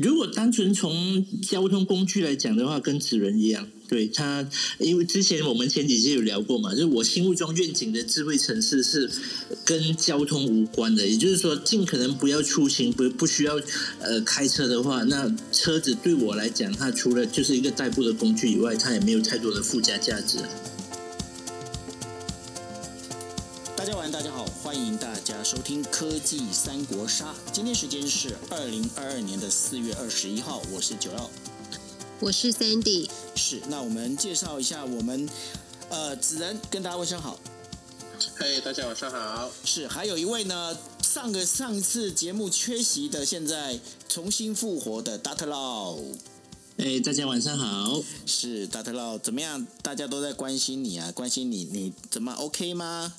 如果单纯从交通工具来讲的话，跟纸人一样，对它，因为之前我们前几期有聊过嘛，就是我心目中愿景的智慧城市是跟交通无关的，也就是说，尽可能不要出行，不不需要呃开车的话，那车子对我来讲，它除了就是一个代步的工具以外，它也没有太多的附加价值。大家晚，大家好，欢迎大家收听科技三国杀。今天时间是二零二二年的四月二十一号，我是九耀，我是 Sandy。是，那我们介绍一下我们呃子仁，跟大家问声好。嘿，大家晚上好。是，还有一位呢，上个上一次节目缺席的，现在重新复活的 Data Law。哎，大家晚上好。是 Data Law，怎么样？大家都在关心你啊，关心你，你怎么 OK 吗？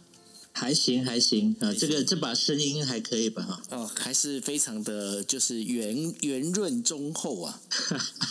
还行还行啊，这个这把声音还可以吧？哈哦，还是非常的就是圆圆润中厚啊。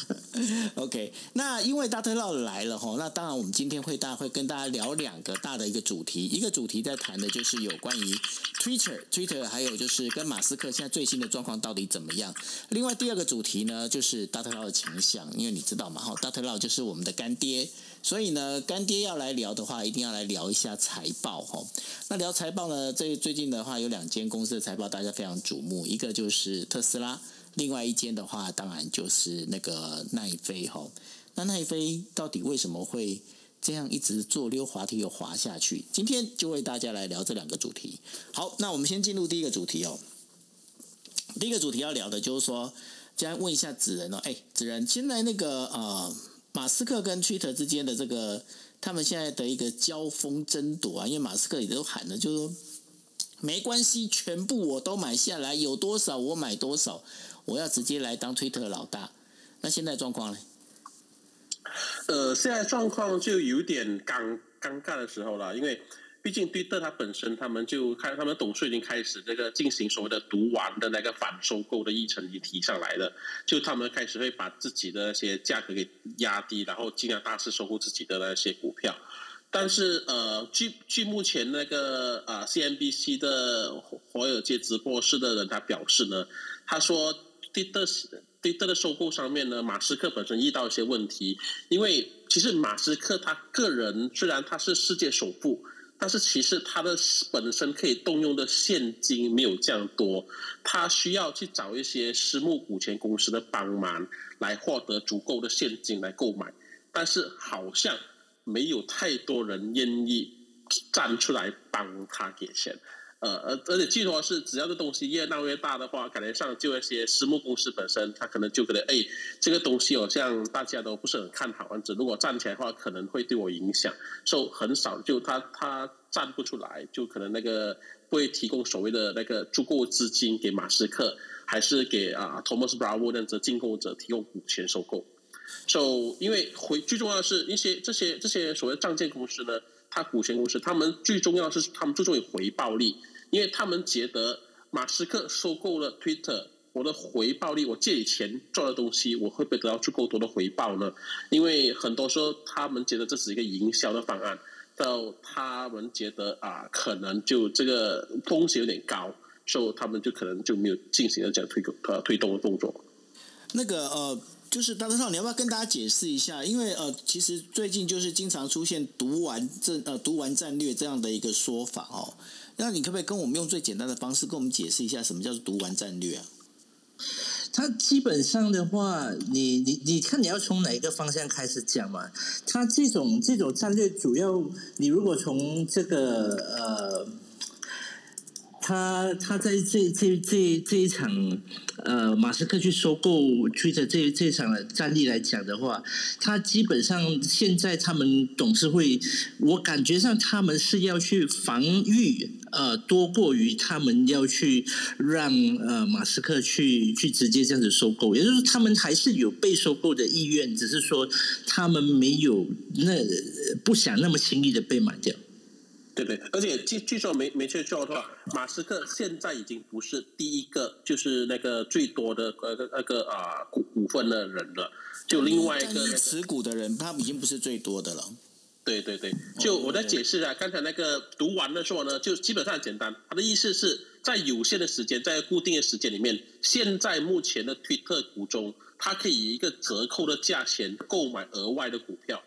OK，那因为大特佬来了哈，那当然我们今天会大会跟大家聊两个大的一个主题，一个主题在谈的就是有关于 Twitter，Twitter 还有就是跟马斯克现在最新的状况到底怎么样。另外第二个主题呢，就是大特佬的强项，因为你知道嘛哈，大特佬就是我们的干爹。所以呢，干爹要来聊的话，一定要来聊一下财报哈。那聊财报呢，这最近的话有两间公司的财报大家非常瞩目，一个就是特斯拉，另外一间的话当然就是那个奈飞哈。那奈飞到底为什么会这样一直坐溜滑梯又滑下去？今天就为大家来聊这两个主题。好，那我们先进入第一个主题哦。第一个主题要聊的就是说，既然问一下子仁哦，哎，子仁，现在那个呃。马斯克跟 Twitter 之间的这个，他们现在的一个交锋争夺啊，因为马斯克也都喊了，就是说没关系，全部我都买下来，有多少我买多少，我要直接来当 Twitter 老大。那现在状况呢？呃，现在状况就有点尴尴尬的时候了，因为。毕竟，对特他本身，他们就看他们董事已经开始这个进行所谓的毒丸的那个反收购的议程已经提上来了，就他们开始会把自己的那些价格给压低，然后尽量大肆收购自己的那些股票。但是，呃，据据目前那个啊 CNBC 的华尔街直播室的人他表示呢，他说，对的，对的的收购上面呢，马斯克本身遇到一些问题，因为其实马斯克他个人虽然他是世界首富。但是其实他的本身可以动用的现金没有这样多，他需要去找一些私募股权公司的帮忙来获得足够的现金来购买，但是好像没有太多人愿意站出来帮他给钱。呃，而而且据说是，只要这东西越闹越大的话，可能上就一些私募公司本身，他可能就觉得，哎，这个东西好像大家都不是很看好，或者如果站起来的话，可能会对我影响，就很少就他他站不出来，就可能那个会提供所谓的那个足够资金给马斯克，还是给啊 Thomas Bravo 那样子进购者提供股权收购。所以，因为回最重要的是一些这些这些所谓的仗剑公司呢，他股权公司，他们最重要是他们注重于回报率。因为他们觉得马斯克收购了 Twitter，我的回报率，我借你钱赚的东西，我会不会得到足够多的回报呢？因为很多时候他们觉得这是一个营销的方案，到他们觉得啊，可能就这个风险有点高，所以他们就可能就没有进行了这样推呃推动的动作。那个呃，就是大德少，你要不要跟大家解释一下？因为呃，其实最近就是经常出现“读完战呃读完战略”这样的一个说法哦。那你可不可以跟我们用最简单的方式跟我们解释一下，什么叫做读完战略啊？它基本上的话，你你你看你要从哪一个方向开始讲嘛？它这种这种战略，主要你如果从这个呃。他他在这这这这一场呃，马斯克去收购 Twitter 这这场战力来讲的话，他基本上现在他们董事会，我感觉上他们是要去防御呃，多过于他们要去让呃马斯克去去直接这样子收购，也就是他们还是有被收购的意愿，只是说他们没有那不想那么轻易的被买掉。对对，而且据据说没没错的话，马斯克现在已经不是第一个，就是那个最多的呃那个啊股股份的人了，就另外一个持股的人，他已经不是最多的了。对对对，就我在解释啊，刚才那个读完的时候呢，就基本上很简单，他的意思是在有限的时间，在固定的时间里面，现在目前的推特股中，它可以以一个折扣的价钱购买额外的股票。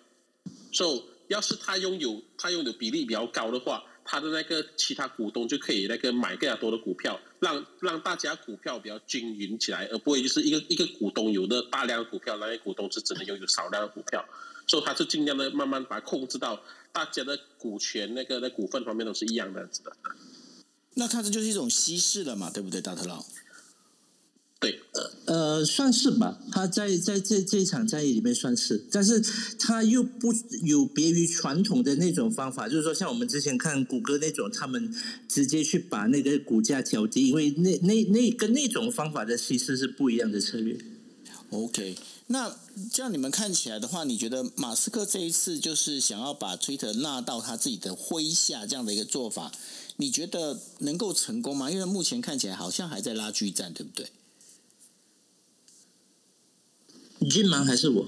So，要是他拥有他拥有比例比较高的话，他的那个其他股东就可以那个买更加多的股票，让让大家股票比较均匀起来，而不会就是一个一个股东有的大量的股票，那些股东是只能拥有少量的股票。所以他是尽量的慢慢把它控制到大家的股权那个在股份方面都是一样的样子的。那它这就是一种稀释了嘛，对不对，大特佬？对，呃，算是吧。他在在这这一场战役里面算是，但是他又不有别于传统的那种方法，就是说像我们之前看谷歌那种，他们直接去把那个股价调低，因为那那那跟那种方法的其实是不一样的策略。OK，那这样你们看起来的话，你觉得马斯克这一次就是想要把 Twitter 纳到他自己的麾下这样的一个做法，你觉得能够成功吗？因为目前看起来好像还在拉锯战，对不对？俊吗？还是我？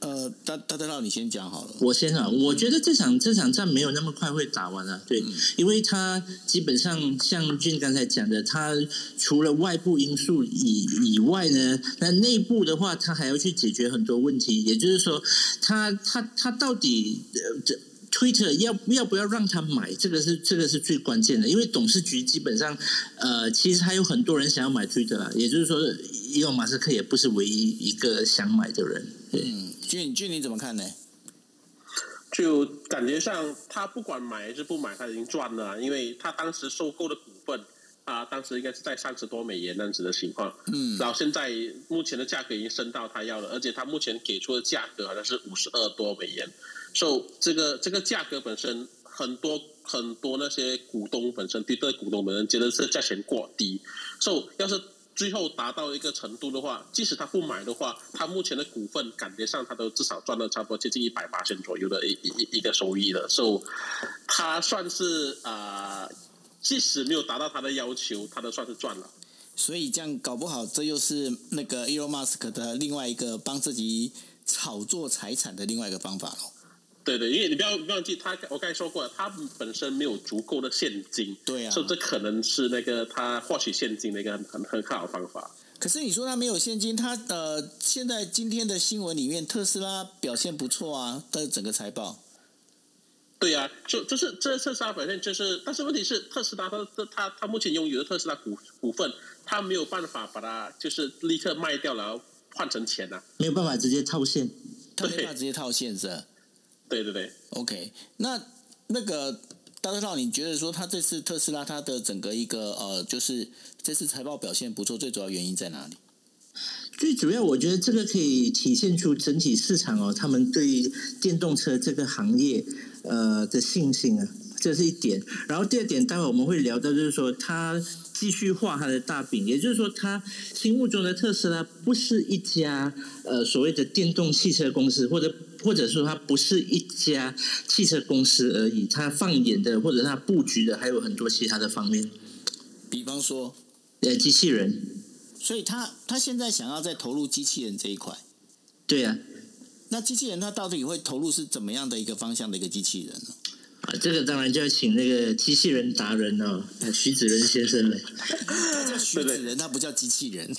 呃，大大大佬，你先讲好了。我先啊，我觉得这场这场战没有那么快会打完啊，对，因为他基本上像俊刚才讲的，他除了外部因素以以外呢，那内部的话，他还要去解决很多问题，也就是说，他他他到底呃这。Twitter 要要不要让他买？这个是这个是最关键的，因为董事局基本上，呃，其实还有很多人想要买 Twitter 啦。也就是说，伊隆马斯克也不是唯一一个想买的人。对，嗯，俊俊你怎么看呢？就感觉上他不管买还是不买，他已经赚了啊，因为他当时收购的股份。啊，当时应该是在三十多美元那样子的情况，嗯，然后现在目前的价格已经升到他要了，而且他目前给出的价格好像是五十二多美元，所以这个这个价格本身很多很多那些股东本身对这股东本身觉得这价钱过低，所以要是最后达到一个程度的话，即使他不买的话，他目前的股份感觉上他都至少赚了差不多接近一百八千左右的一一一个收益了，所以他算是啊。即使没有达到他的要求，他都算是赚了。所以这样搞不好，这又是那个 Elon Musk 的另外一个帮自己炒作财产的另外一个方法喽。对对，因为你不要忘记，他我刚才说过了，他本身没有足够的现金，对啊，所以这可能是那个他获取现金的一个很很很好的方法。可是你说他没有现金，他呃，现在今天的新闻里面，特斯拉表现不错啊，的整个财报。对呀、啊，就就是这特斯拉表现就是，但是问题是特斯拉它它它目前拥有的特斯拉股股份，它没有办法把它就是立刻卖掉，然后换成钱呐、啊，没有办法直接套现，它没办法直接套现是吧？对对对，OK，那那个大特佬，你觉得说他这次特斯拉它的整个一个呃，就是这次财报表现不错，最主要原因在哪里？最主要，我觉得这个可以体现出整体市场哦，他们对电动车这个行业呃的信心啊，这是一点。然后第二点，待会我们会聊到，就是说他继续画他的大饼，也就是说，他心目中的特斯拉不是一家呃所谓的电动汽车公司，或者或者说它不是一家汽车公司而已，它放眼的或者它布局的还有很多其他的方面，比方说，呃，机器人。所以他他现在想要再投入机器人这一块，对呀、啊。那机器人他到底会投入是怎么样的一个方向的一个机器人呢？啊，这个当然就要请那个机器人达人哦，徐子仁先生了。他叫徐子仁，他不叫机器人。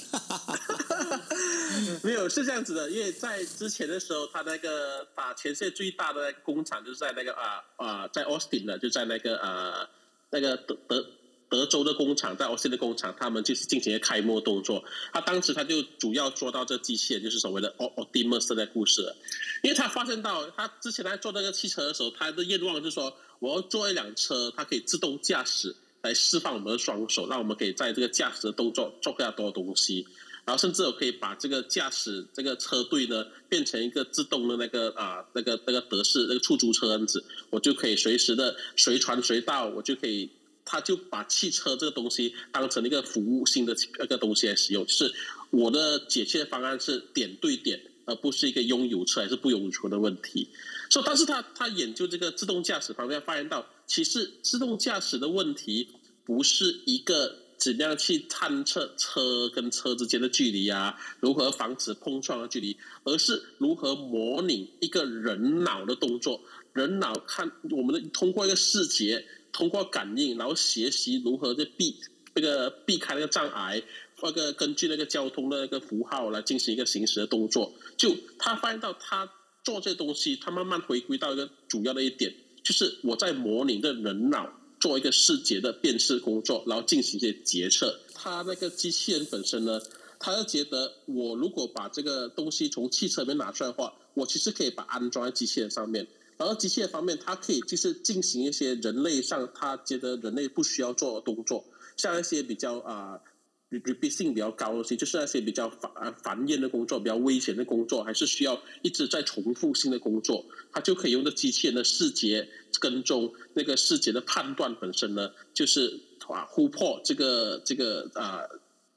没有是这样子的，因为在之前的时候，他那个把全世界最大的工厂就是在那个啊啊，在 Austin 的，就在那个呃那个德德。德州的工厂，在奥斯汀的工厂，他们就是进行开幕动作。他当时他就主要做到这机器人，就是所谓的 Optimus 的故事。因为他发现到，他之前在做那个汽车的时候，他的愿望就是说，我要做一辆车，它可以自动驾驶，来释放我们的双手，让我们可以在这个驾驶的动作做更加多的东西。然后甚至我可以把这个驾驶这个车队呢，变成一个自动的那个啊，那个那个德式那个出租车样子，我就可以随时的随传随到，我就可以。他就把汽车这个东西当成一个服务性的那个东西来使用，就是我的解决方案是点对点，而不是一个拥有车还是不拥有车的问题。所以，但是他他研究这个自动驾驶方面，发现到其实自动驾驶的问题不是一个怎样去探测车跟车之间的距离啊，如何防止碰撞的距离，而是如何模拟一个人脑的动作。人脑看我们的通过一个视觉，通过感应，然后学习如何去避那个避开那个障碍，那个根据那个交通的那个符号来进行一个行驶的动作。就他发现到他做这东西，他慢慢回归到一个主要的一点，就是我在模拟的人脑做一个视觉的辨识工作，然后进行一些决策。他那个机器人本身呢，他就觉得我如果把这个东西从汽车里面拿出来的话，我其实可以把安装在机器人上面。然后机械方面，它可以就是进行一些人类上他觉得人类不需要做的动作，像一些比较啊，repeat 性比较高的东西，就是那些比较繁繁衍的工作、比较危险的工作，还是需要一直在重复性的工作，它就可以用的机器人的视觉跟踪那个视觉的判断本身呢，就是啊突破这个这个啊。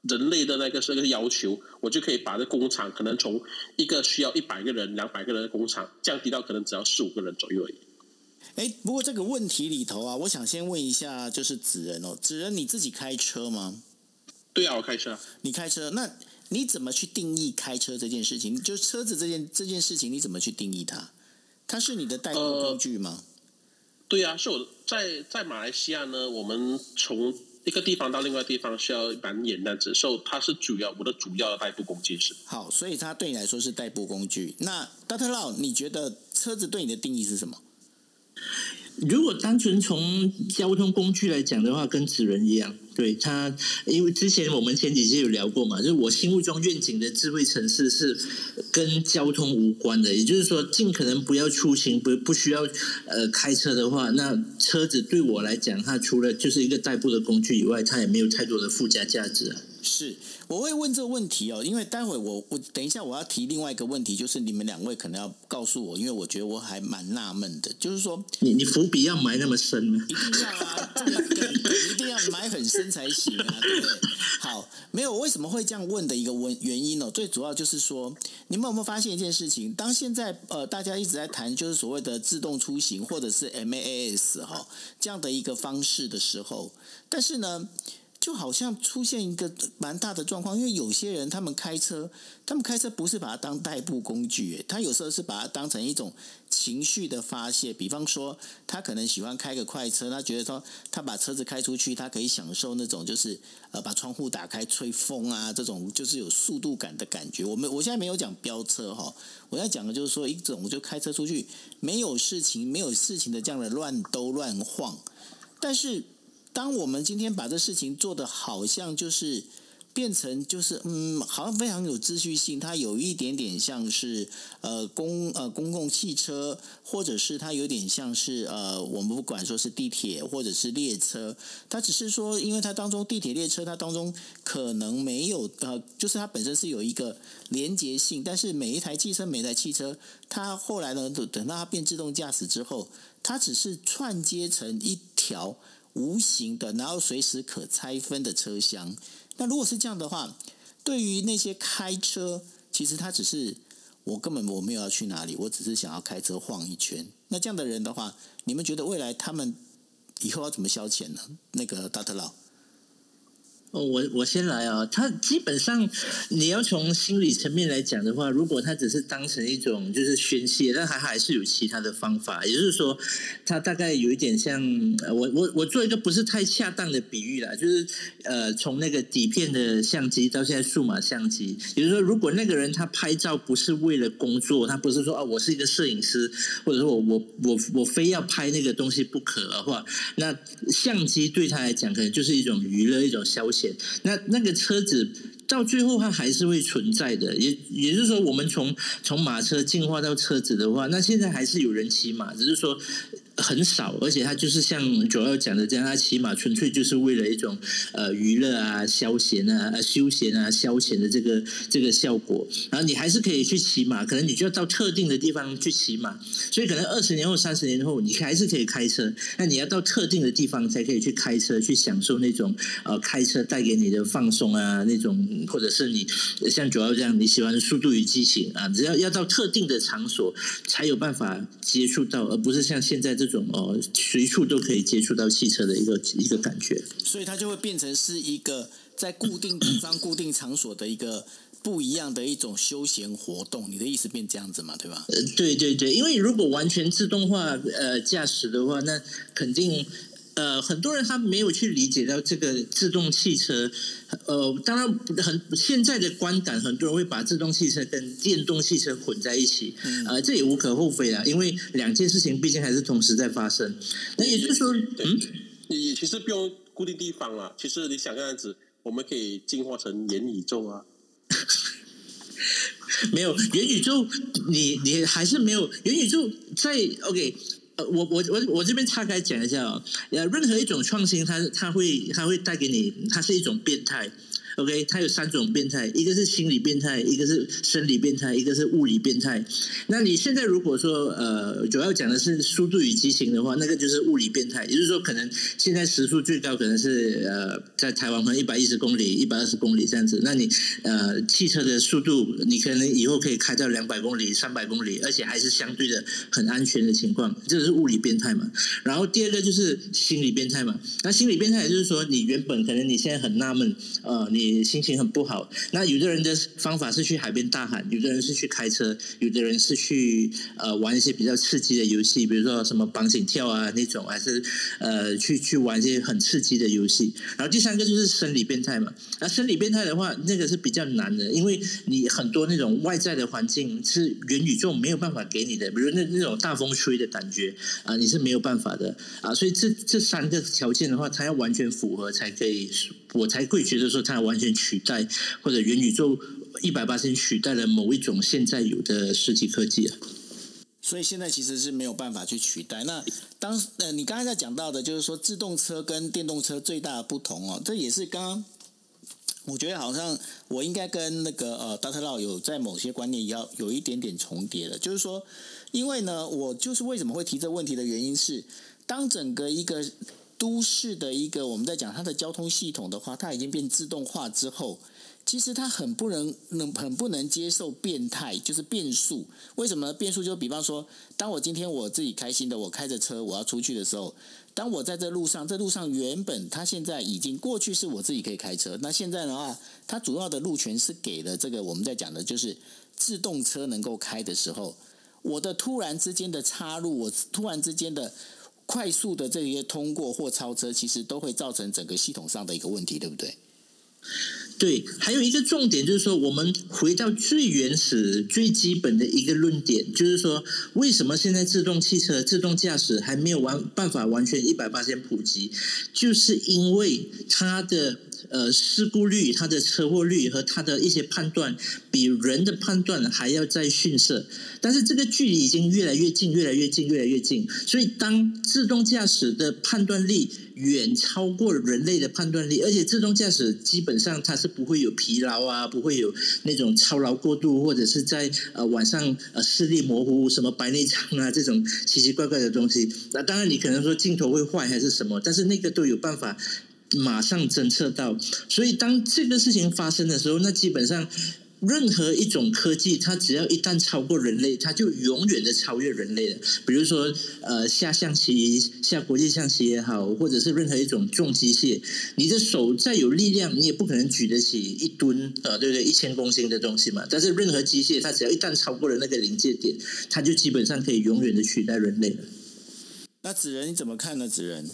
人类的那个这个要求，我就可以把这工厂可能从一个需要一百个人、两百个人的工厂降低到可能只要四五个人左右而已。哎，不过这个问题里头啊，我想先问一下，就是子仁哦，子仁你自己开车吗？对啊，我开车。你开车，那你怎么去定义开车这件事情？就是车子这件这件事情，你怎么去定义它？它是你的代步工具吗？对啊，是我在在马来西亚呢，我们从。一个地方到另外地方需要蛮严的，只受它是主要我的主要的代步工具是。好，所以它对你来说是代步工具。那 Doctor Law，你觉得车子对你的定义是什么？如果单纯从交通工具来讲的话，跟纸人一样。对他，因为之前我们前几期有聊过嘛，就是我心目中愿景的智慧城市是跟交通无关的，也就是说，尽可能不要出行，不不需要呃开车的话，那车子对我来讲，它除了就是一个代步的工具以外，它也没有太多的附加价值。是，我会问这个问题哦，因为待会我我等一下我要提另外一个问题，就是你们两位可能要告诉我，因为我觉得我还蛮纳闷的，就是说你你伏笔要埋那么深吗？一定要啊，这个 一定要埋很深才行啊，对不对？好，没有我为什么会这样问的一个问原因呢？最主要就是说，你们有没有发现一件事情？当现在呃大家一直在谈就是所谓的自动出行或者是 MAS 哈这样的一个方式的时候，但是呢？就好像出现一个蛮大的状况，因为有些人他们开车，他们开车不是把它当代步工具，他有时候是把它当成一种情绪的发泄。比方说，他可能喜欢开个快车，他觉得说他把车子开出去，他可以享受那种就是呃把窗户打开吹风啊，这种就是有速度感的感觉。我们我现在没有讲飙车哈，我要讲的就是说一种就开车出去没有事情没有事情的这样的乱兜乱晃，但是。当我们今天把这事情做的好像就是变成就是嗯，好像非常有秩序性，它有一点点像是呃公呃公共汽车，或者是它有点像是呃我们不管说是地铁或者是列车，它只是说因为它当中地铁列车它当中可能没有呃，就是它本身是有一个连接性，但是每一台汽车每台汽车它后来呢等到它变自动驾驶之后，它只是串接成一条。无形的，然后随时可拆分的车厢。那如果是这样的话，对于那些开车，其实他只是我根本我没有要去哪里，我只是想要开车晃一圈。那这样的人的话，你们觉得未来他们以后要怎么消遣呢？那个大特佬。哦，我我先来啊。他基本上，你要从心理层面来讲的话，如果他只是当成一种就是宣泄，那他还是有其他的方法。也就是说，他大概有一点像我我我做一个不是太恰当的比喻啦，就是呃，从那个底片的相机到现在数码相机，也就是说，如果那个人他拍照不是为了工作，他不是说啊，我是一个摄影师，或者说我我我我非要拍那个东西不可的话，那相机对他来讲可能就是一种娱乐，一种消遣。那那个车子到最后它还是会存在的，也也就是说，我们从从马车进化到车子的话，那现在还是有人骑马，只是说。很少，而且他就是像主要讲的这样，他骑马纯粹就是为了一种呃娱乐啊、消闲啊、休闲啊、消遣的这个这个效果。然后你还是可以去骑马，可能你就要到特定的地方去骑马。所以可能二十年后、三十年后，你还是可以开车，那你要到特定的地方才可以去开车，去享受那种呃开车带给你的放松啊，那种或者是你像主要这样你喜欢《速度与激情》啊，只要要到特定的场所才有办法接触到，而不是像现在这。这种哦随处都可以接触到汽车的一个一个感觉。所以它就会变成是一个在固定地方、固定场所的一个不一样的一种休闲活动。你的意思变这样子嘛？对吧？呃，对对对，因为如果完全自动化呃驾驶的话，那肯定。呃，很多人他没有去理解到这个自动汽车，呃，当然很现在的观感，很多人会把自动汽车跟电动汽车混在一起，呃，这也无可厚非啊，因为两件事情毕竟还是同时在发生。那也就是说，嗯，也其实不用固定地方了，其实你想这样子，我们可以进化成元宇宙啊。没有元宇宙，你你还是没有元宇宙在 OK。呃，我我我我这边岔开讲一下哦，任何一种创新，它它会它会带给你，它是一种变态。OK，它有三种变态，一个是心理变态，一个是生理变态，一个是物理变态。那你现在如果说呃，主要讲的是速度与激情的话，那个就是物理变态，也就是说，可能现在时速最高可能是呃，在台湾可能一百一十公里、一百二十公里这样子。那你呃，汽车的速度，你可能以后可以开到两百公里、三百公里，而且还是相对的很安全的情况，这是物理变态嘛。然后第二个就是心理变态嘛。那心理变态也就是说，你原本可能你现在很纳闷，呃，你。你心情很不好，那有的人的方法是去海边大喊，有的人是去开车，有的人是去呃玩一些比较刺激的游戏，比如说什么绑紧跳啊那种，还是呃去去玩一些很刺激的游戏。然后第三个就是生理变态嘛，那生理变态的话，那个是比较难的，因为你很多那种外在的环境是元宇宙没有办法给你的，比如那那种大风吹的感觉啊，你是没有办法的啊。所以这这三个条件的话，它要完全符合才可以。我才会觉得说它完全取代或者元宇宙一百八千取代了某一种现在有的实体科技啊。所以现在其实是没有办法去取代。那当呃，你刚才在讲到的，就是说自动车跟电动车最大的不同哦，这也是刚刚我觉得好像我应该跟那个呃大特佬有在某些观念要有一点点重叠的，就是说，因为呢，我就是为什么会提这问题的原因是，当整个一个。都市的一个，我们在讲它的交通系统的话，它已经变自动化之后，其实它很不能能很不能接受变态，就是变速。为什么变速？就比方说，当我今天我自己开心的，我开着车我要出去的时候，当我在这路上，这路上原本它现在已经过去是我自己可以开车，那现在的话，它主要的路权是给了这个我们在讲的就是自动车能够开的时候，我的突然之间的插入，我突然之间的。快速的这些通过或超车，其实都会造成整个系统上的一个问题，对不对？对，还有一个重点就是说，我们回到最原始、最基本的一个论点，就是说，为什么现在自动汽车、自动驾驶还没有完办法完全一百八千普及？就是因为它的。呃，事故率、它的车祸率和它的一些判断，比人的判断还要再逊色。但是这个距离已经越来越近，越来越近，越来越近。所以，当自动驾驶的判断力远超过人类的判断力，而且自动驾驶基本上它是不会有疲劳啊，不会有那种操劳过度，或者是在呃晚上呃视力模糊、什么白内障啊这种奇奇怪怪的东西。那当然，你可能说镜头会坏还是什么，但是那个都有办法。马上侦测到，所以当这个事情发生的时候，那基本上任何一种科技，它只要一旦超过人类，它就永远的超越人类了。比如说，呃，下象棋、下国际象棋也好，或者是任何一种重机械，你的手再有力量，你也不可能举得起一吨啊，对不对？一千公斤的东西嘛。但是任何机械，它只要一旦超过了那个临界点，它就基本上可以永远的取代人类了。那子仁你怎么看呢？子仁？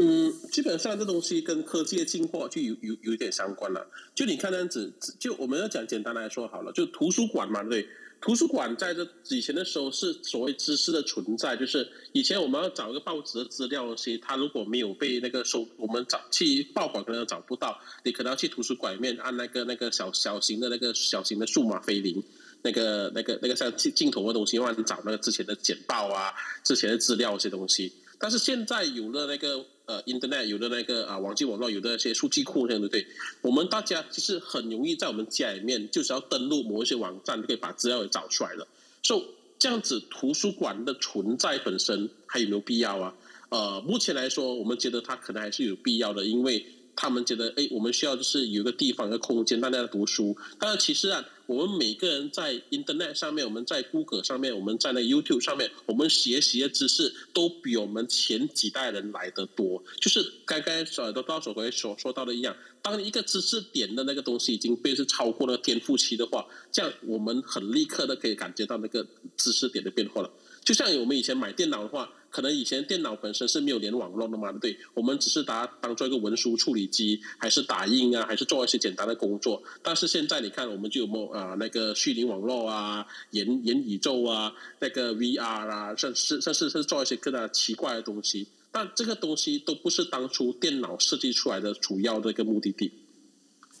嗯，基本上这东西跟科技的进化就有有有一点相关了。就你看这样子，就我们要讲简单来说好了，就图书馆嘛，对，图书馆在这以前的时候是所谓知识的存在，就是以前我们要找一个报纸的资料东西，它如果没有被那个收，我们找去报馆可能找不到，你可能要去图书馆里面按那个那个小小型的那个小型的数码飞林，那个那个那个像镜镜头的东西，慢慢找那个之前的简报啊，之前的资料这些东西。但是现在有了那个。呃，Internet 有的那个啊，网际网络有的那些数据库，这样的对？我们大家其实很容易在我们家里面，就是要登录某一些网站，就可以把资料给找出来了。所以这样子，图书馆的存在本身还有没有必要啊？呃，目前来说，我们觉得它可能还是有必要的，因为他们觉得，哎，我们需要就是有一个地方、一个空间，大家读书。但是其实啊，我们每个人在 Internet 上面，我们在 Google 上面，我们在那 YouTube 上面，我们学习的知识都比我们前几代人来的多。就是刚刚说的到手回所说到的一样，当一个知识点的那个东西已经被是超过了天赋期的话，这样我们很立刻的可以感觉到那个知识点的变化了。就像我们以前买电脑的话。可能以前电脑本身是没有连网络的嘛，对，我们只是把它当做一个文书处理机，还是打印啊，还是做一些简单的工作。但是现在你看，我们就有没啊那个虚拟网络啊、元元宇宙啊、那个 VR 啊，甚至甚至是做一些更加奇怪的东西。但这个东西都不是当初电脑设计出来的主要的一个目的地。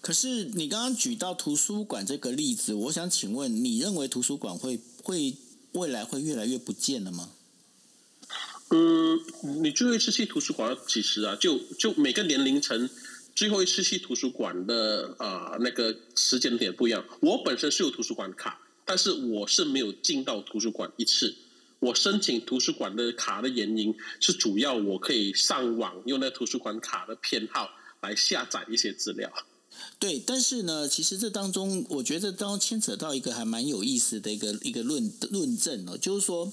可是你刚刚举到图书馆这个例子，我想请问，你认为图书馆会会未来会越来越不见了吗？嗯，你最后一次去图书馆几时啊？就就每个年龄层最后一次去图书馆的啊那个时间点不一样。我本身是有图书馆卡，但是我是没有进到图书馆一次。我申请图书馆的卡的原因是主要我可以上网用那图书馆卡的编号来下载一些资料。对，但是呢，其实这当中我觉得当中牵扯到一个还蛮有意思的一个一个论论证哦，就是说。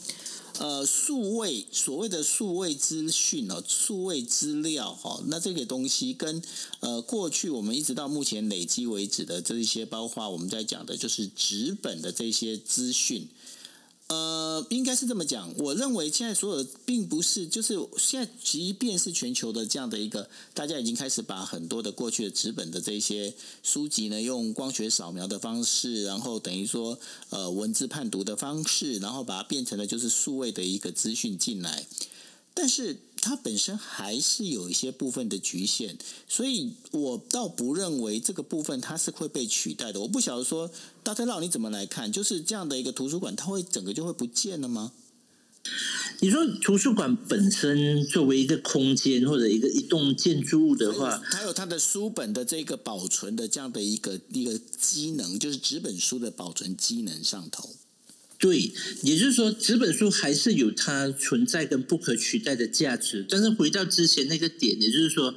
呃，数位所谓的数位资讯哦，数位资料哈，那这个东西跟呃过去我们一直到目前累积为止的这一些，包括我们在讲的就是纸本的这些资讯。呃，应该是这么讲。我认为现在所有并不是，就是现在，即便是全球的这样的一个，大家已经开始把很多的过去的纸本的这些书籍呢，用光学扫描的方式，然后等于说呃文字判读的方式，然后把它变成了就是数位的一个资讯进来，但是。它本身还是有一些部分的局限，所以我倒不认为这个部分它是会被取代的。我不晓得说大家让你怎么来看，就是这样的一个图书馆，它会整个就会不见了吗？你说图书馆本身作为一个空间或者一个一栋建筑物的话，它有它的书本的这个保存的这样的一个一个机能，就是纸本书的保存机能上头。对，也就是说，纸本书还是有它存在跟不可取代的价值。但是回到之前那个点，也就是说。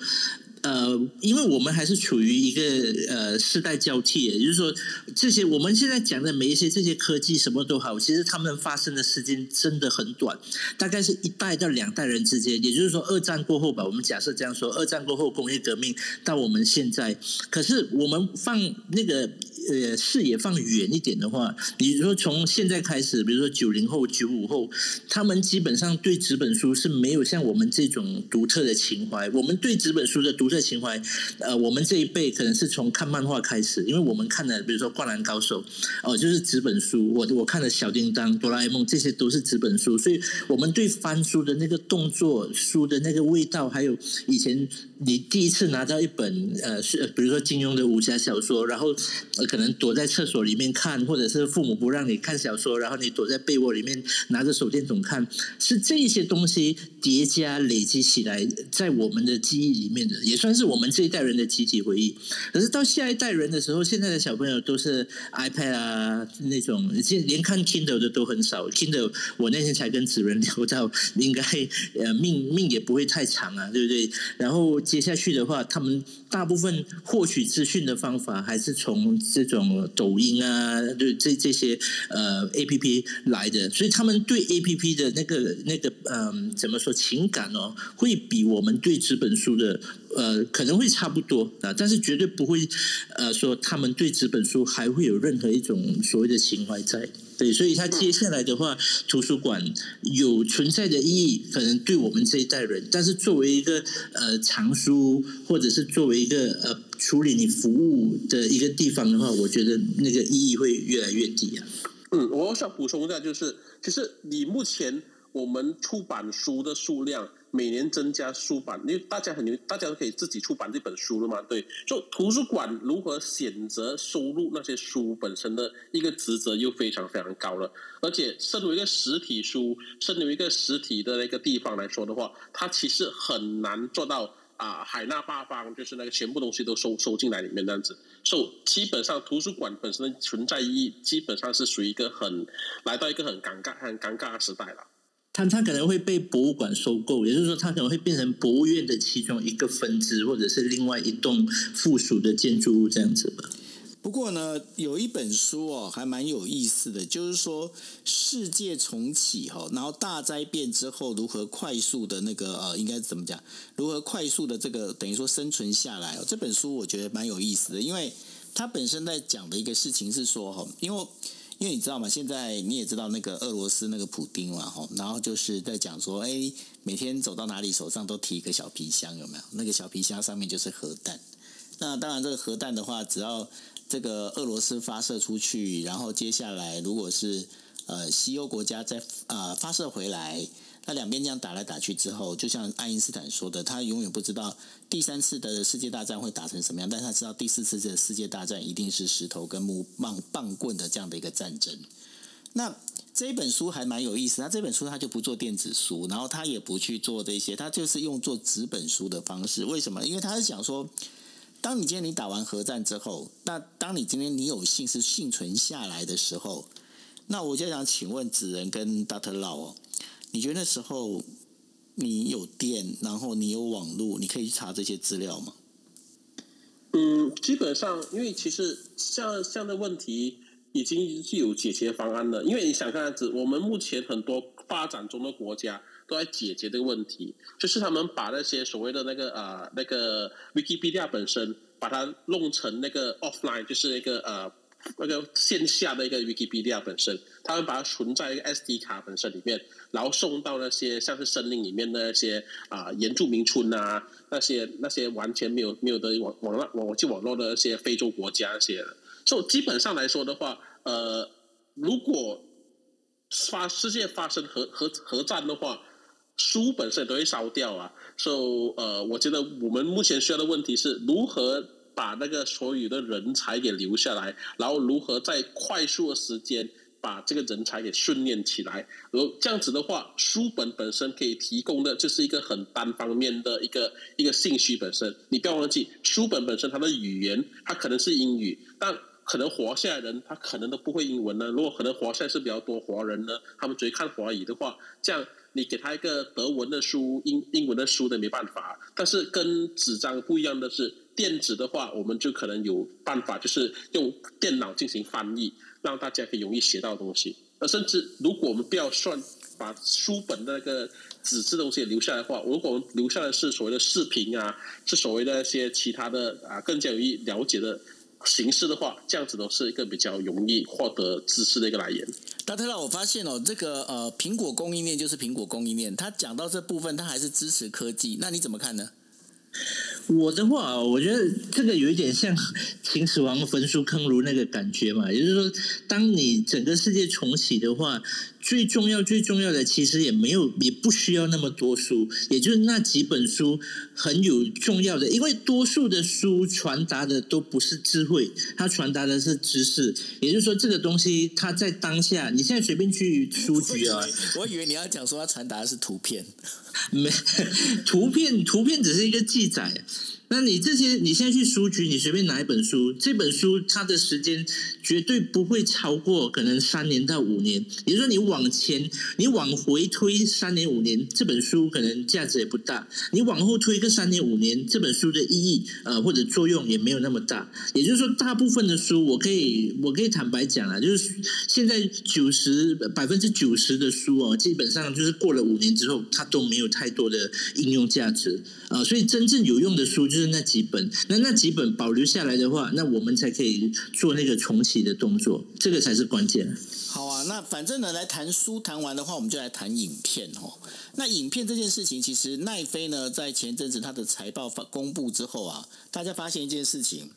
呃，因为我们还是处于一个呃世代交替，也就是说，这些我们现在讲的每一些这些科技什么都好，其实他们发生的时间真的很短，大概是一代到两代人之间。也就是说，二战过后吧，我们假设这样说，二战过后工业革命到我们现在，可是我们放那个呃视野放远一点的话，比如说从现在开始，比如说九零后、九五后，他们基本上对纸本书是没有像我们这种独特的情怀。我们对纸本书的独特情怀，呃，我们这一辈可能是从看漫画开始，因为我们看的，比如说《灌篮高手》，哦，就是纸本书。我我看的《小叮当》《哆啦 A 梦》，这些都是纸本书，所以我们对翻书的那个动作、书的那个味道，还有以前你第一次拿到一本呃，是比如说金庸的武侠小说，然后可能躲在厕所里面看，或者是父母不让你看小说，然后你躲在被窝里面拿着手电筒看，是这一些东西叠加累积起来，在我们的记忆里面的，也。算是我们这一代人的集体回忆，可是到下一代人的时候，现在的小朋友都是 iPad 啊那种，现连看 Kindle 的都很少。Kindle 我那天才跟子仁聊到，应该呃命命也不会太长啊，对不对？然后接下去的话，他们大部分获取资讯的方法还是从这种抖音啊，对这这些呃 APP 来的，所以他们对 APP 的那个那个嗯怎么说情感哦，会比我们对纸本书的。呃，可能会差不多啊，但是绝对不会，呃，说他们对纸本书还会有任何一种所谓的情怀在，对，所以他接下来的话，图书馆有存在的意义，可能对我们这一代人，但是作为一个呃藏书，或者是作为一个呃处理你服务的一个地方的话，我觉得那个意义会越来越低啊。嗯，我想补充一下，就是其实你目前我们出版书的数量。每年增加书版，因为大家很牛，大家都可以自己出版这本书了嘛。对，就图书馆如何选择收录那些书本身的一个职责又非常非常高了。而且，身为一个实体书，身为一个实体的那个地方来说的话，它其实很难做到啊海纳八方，就是那个全部东西都收收进来里面这样子。所以，基本上图书馆本身的存在意义，基本上是属于一个很来到一个很尴尬、很尴尬的时代了。它它可能会被博物馆收购，也就是说，它可能会变成博物院的其中一个分支，或者是另外一栋附属的建筑物这样子吧。不过呢，有一本书哦，还蛮有意思的，就是说世界重启哈，然后大灾变之后如何快速的那个呃，应该怎么讲？如何快速的这个等于说生存下来？这本书我觉得蛮有意思的，因为它本身在讲的一个事情是说哈，因为。因为你知道吗？现在你也知道那个俄罗斯那个普丁嘛，吼，然后就是在讲说，哎，每天走到哪里手上都提一个小皮箱，有没有？那个小皮箱上面就是核弹。那当然，这个核弹的话，只要这个俄罗斯发射出去，然后接下来如果是呃西欧国家再啊发射回来。那两边这样打来打去之后，就像爱因斯坦说的，他永远不知道第三次的世界大战会打成什么样，但他知道第四次的世界大战一定是石头跟木棒棒棍的这样的一个战争。那这本书还蛮有意思，他这本书他就不做电子书，然后他也不去做这些，他就是用做纸本书的方式。为什么？因为他是想说，当你今天你打完核战之后，那当你今天你有幸是幸存下来的时候，那我就想请问子仁跟 Doctor Lau 哦。你觉得那时候你有电，然后你有网络，你可以去查这些资料吗？嗯，基本上，因为其实像像的问题已经是有解决方案了。因为你想看样子，我们目前很多发展中的国家都在解决这个问题，就是他们把那些所谓的那个呃那个 Wikipedia 本身，把它弄成那个 offline，就是那个呃。那个线下的一个 Wikipedia 本身，他们把它存在一个 SD 卡本身里面，然后送到那些像是森林里面的那些啊原住民村啊，那些那些完全没有没有的网网络网际网络的那些非洲国家那些，所以基本上来说的话，呃，如果发世界发生核核核战的话，书本身都会烧掉啊。所以呃，我觉得我们目前需要的问题是如何。把那个所有的人才给留下来，然后如何在快速的时间把这个人才给训练起来？然后这样子的话，书本本身可以提供的就是一个很单方面的一个一个信息本身。你不要忘记，书本本身它的语言它可能是英语，但可能活下来人他可能都不会英文呢。如果可能活下来是比较多华人呢，他们只会看华语的话，这样你给他一个德文的书、英英文的书的没办法。但是跟纸张不一样的是。电子的话，我们就可能有办法，就是用电脑进行翻译，让大家可以容易学到东西。而甚至如果我们不要算把书本的那个纸质东西留下来的话，如果我们留下的是所谓的视频啊，是所谓的一些其他的啊更加容易了解的形式的话，这样子都是一个比较容易获得知识的一个来源。大特拉，我发现哦，这个呃苹果供应链就是苹果供应链，他讲到这部分，他还是支持科技，那你怎么看呢？我的话，我觉得这个有一点像秦始皇焚书坑儒那个感觉嘛，也就是说，当你整个世界重启的话。最重要、最重要的，其实也没有，也不需要那么多书，也就是那几本书很有重要的，因为多数的书传达的都不是智慧，它传达的是知识。也就是说，这个东西它在当下，你现在随便去书局啊，我以为你要讲说它传达的是图片，没 图片，图片只是一个记载。那你这些，你现在去书局，你随便拿一本书，这本书它的时间绝对不会超过可能三年到五年。也就是说，你往前，你往回推三年五年，这本书可能价值也不大；你往后推个三年五年，这本书的意义呃或者作用也没有那么大。也就是说，大部分的书，我可以我可以坦白讲啊，就是现在九十百分之九十的书哦，基本上就是过了五年之后，它都没有太多的应用价值啊。所以真正有用的书就。是那几本，那那几本保留下来的话，那我们才可以做那个重启的动作，这个才是关键。好啊，那反正呢，来谈书谈完的话，我们就来谈影片哦。那影片这件事情，其实奈飞呢，在前阵子他的财报发公布之后啊，大家发现一件事情，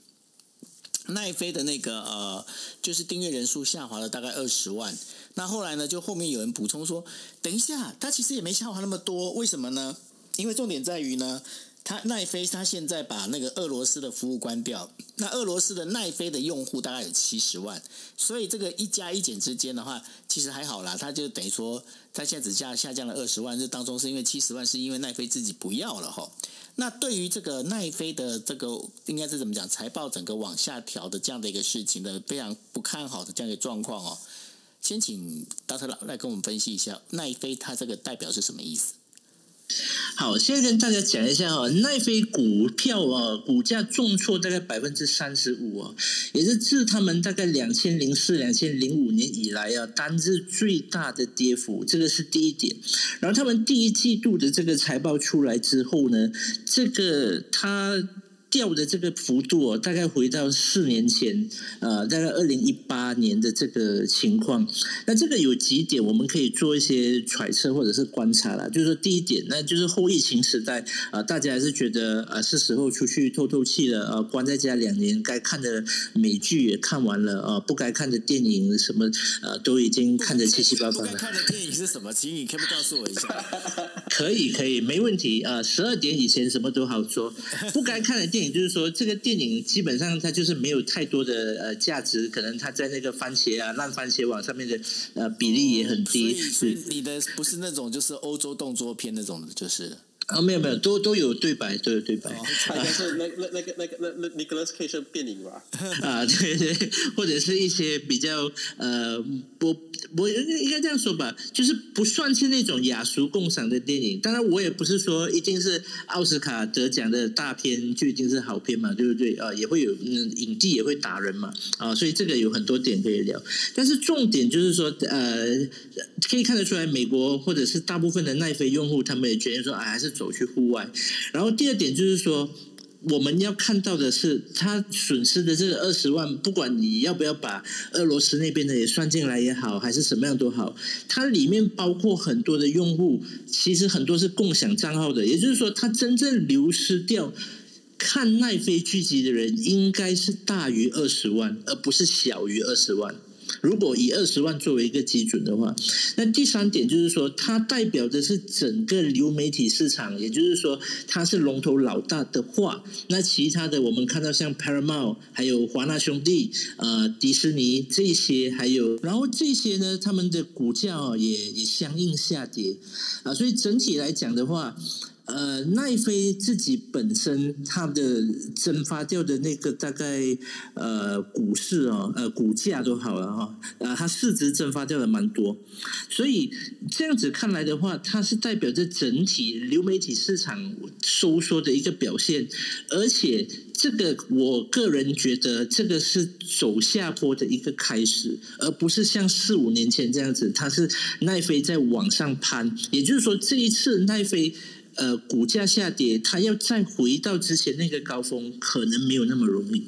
奈飞的那个呃，就是订阅人数下滑了大概二十万。那后来呢，就后面有人补充说，等一下，他其实也没下滑那么多，为什么呢？因为重点在于呢。他奈飞，他现在把那个俄罗斯的服务关掉，那俄罗斯的奈飞的用户大概有七十万，所以这个一加一减之间的话，其实还好啦。他就等于说，他现在只下下降了二十万，这当中是因为七十万是因为奈飞自己不要了哈。那对于这个奈飞的这个应该是怎么讲，财报整个往下调的这样的一个事情的非常不看好的这样一个状况哦。先请大特来跟我们分析一下奈飞它这个代表是什么意思？好，现在跟大家讲一下哈，奈飞股票啊，股价重挫大概百分之三十五啊，也是自他们大概两千零四、两千零五年以来啊，单日最大的跌幅，这个是第一点。然后他们第一季度的这个财报出来之后呢，这个他。掉的这个幅度哦，大概回到四年前，呃，大概二零一八年的这个情况。那这个有几点我们可以做一些揣测或者是观察啦。就是说，第一点，那就是后疫情时代啊，大家还是觉得啊是时候出去透透气了啊，关在家两年，该看的美剧也看完了啊，不该看的电影什么呃都已经看得七七八八了。不该看的电影是什么？请你可不可以告诉我一下？可以，可以，没问题啊。十二点以前什么都好说，不该看的电。就是说，这个电影基本上它就是没有太多的呃价值，可能它在那个番茄啊烂番茄网上面的呃比例也很低。所以你的不是那种就是欧洲动作片那种的，就是。啊，没有没有，都都有对白，都有对白。应该是那那那个那个那那 Nicholas Cage 电影吧？啊，对对，或者是一些比较呃，不，我应该这样说吧，就是不算是那种雅俗共赏的电影。当然，我也不是说一定是奥斯卡得奖的大片就一定是好片嘛，对不对？啊，也会有嗯，影帝也会打人嘛，啊，所以这个有很多点可以聊。但是重点就是说，呃，可以看得出来，美国或者是大部分的奈飞用户，他们也觉得说，啊，还是。走去户外，然后第二点就是说，我们要看到的是，他损失的这二十万，不管你要不要把俄罗斯那边的也算进来也好，还是什么样都好，它里面包括很多的用户，其实很多是共享账号的，也就是说，它真正流失掉看奈飞剧集的人，应该是大于二十万，而不是小于二十万。如果以二十万作为一个基准的话，那第三点就是说，它代表的是整个流媒体市场，也就是说，它是龙头老大的话，那其他的我们看到像 Paramount、还有华纳兄弟、呃迪士尼这些，还有然后这些呢，他们的股价也也相应下跌啊，所以整体来讲的话。呃，奈飞自己本身它的蒸发掉的那个大概呃股市哦，呃股价都好了哈，呃它市值蒸发掉的蛮多，所以这样子看来的话，它是代表着整体流媒体市场收缩的一个表现，而且这个我个人觉得这个是走下坡的一个开始，而不是像四五年前这样子，它是奈飞在往上攀，也就是说这一次奈飞。呃，股价下跌，它要再回到之前那个高峰，可能没有那么容易。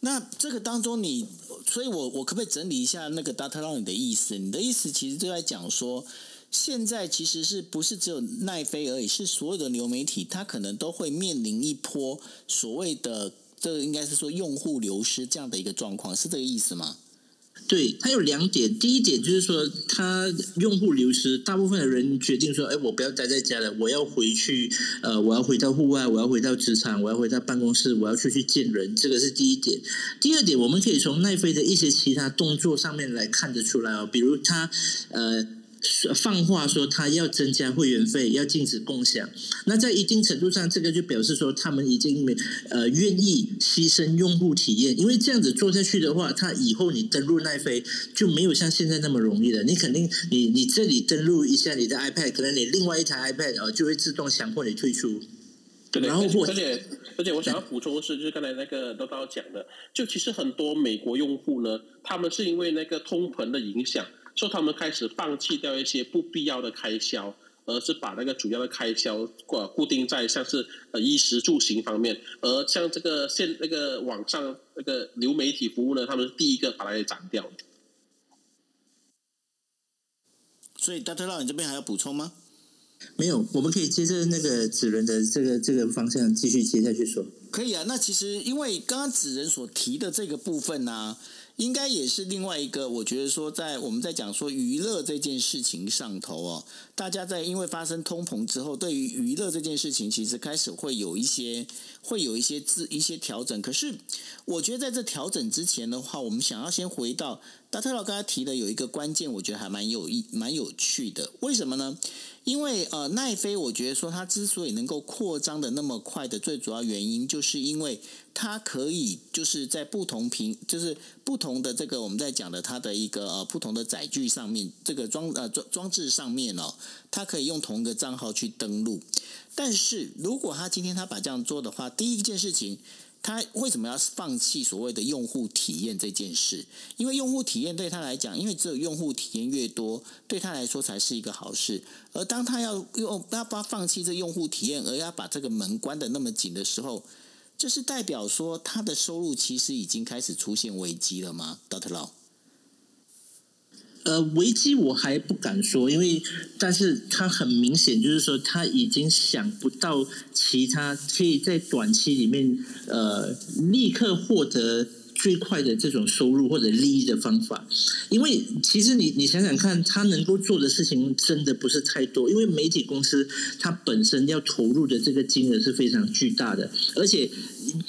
那这个当中，你，所以我我可不可以整理一下那个 data 让你的意思？你的意思其实就在讲说，现在其实是不是只有奈飞而已，是所有的流媒体，它可能都会面临一波所谓的，这个应该是说用户流失这样的一个状况，是这个意思吗？对，它有两点。第一点就是说，它用户流失，大部分的人决定说：“哎，我不要待在家了，我要回去，呃，我要回到户外，我要回到职场，我要回到办公室，我要出去见人。”这个是第一点。第二点，我们可以从奈飞的一些其他动作上面来看得出来哦，比如它，呃。放话说他要增加会员费，要禁止共享。那在一定程度上，这个就表示说他们已经没呃愿意牺牲用户体验，因为这样子做下去的话，他以后你登录奈飞就没有像现在那么容易了。你肯定你你这里登录一下你的 iPad，可能你另外一台 iPad 啊就会自动强迫你退出。然后而且而且我想要补充的是，就是刚才那个叨叨讲的，就其实很多美国用户呢，他们是因为那个通膨的影响。说他们开始放弃掉一些不必要的开销，而是把那个主要的开销固固定在像是呃衣食住行方面，而像这个现那个网上那个流媒体服务呢，他们是第一个把它给斩掉。所以大特佬，你这边还要补充吗？没有，我们可以接着那个纸人的这个这个方向继续接下去说。可以啊，那其实因为刚刚纸人所提的这个部分呢。应该也是另外一个，我觉得说，在我们在讲说娱乐这件事情上头哦，大家在因为发生通膨之后，对于娱乐这件事情，其实开始会有一些会有一些自一些调整。可是，我觉得在这调整之前的话，我们想要先回到达特老刚才提的有一个关键，我觉得还蛮有意、蛮有趣的。为什么呢？因为呃，奈飞，我觉得说它之所以能够扩张的那么快的最主要原因，就是因为它可以就是在不同平，就是不同的这个我们在讲的它的一个呃不同的载具上面，这个装呃装装置上面哦，它可以用同一个账号去登录。但是如果他今天他把这样做的话，第一件事情。他为什么要放弃所谓的用户体验这件事？因为用户体验对他来讲，因为只有用户体验越多，对他来说才是一个好事。而当他要用要不要放弃这用户体验，而要把这个门关的那么紧的时候，这是代表说他的收入其实已经开始出现危机了吗？Dot Law。呃，危机我还不敢说，因为但是他很明显就是说他已经想不到其他可以在短期里面呃立刻获得。最快的这种收入或者利益的方法，因为其实你你想想看，他能够做的事情真的不是太多。因为媒体公司它本身要投入的这个金额是非常巨大的，而且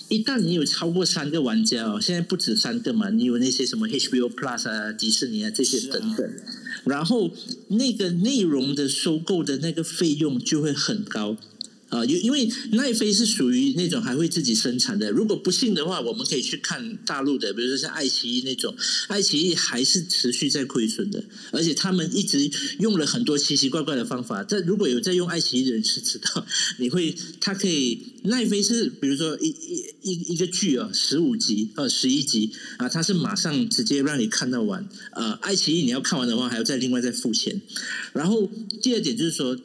一旦你有超过三个玩家哦，现在不止三个嘛，你有那些什么 HBO Plus 啊、迪士尼啊这些等等，然后那个内容的收购的那个费用就会很高。啊，因因为奈飞是属于那种还会自己生产的。如果不信的话，我们可以去看大陆的，比如说像爱奇艺那种，爱奇艺还是持续在亏损的，而且他们一直用了很多奇奇怪怪的方法。但如果有在用爱奇艺的人是知道，你会，它可以奈飞是，比如说一一一一个剧啊，十五集呃十一集啊，它是马上直接让你看到完。呃，爱奇艺你要看完的话，还要再另外再付钱。然后第二点就是说。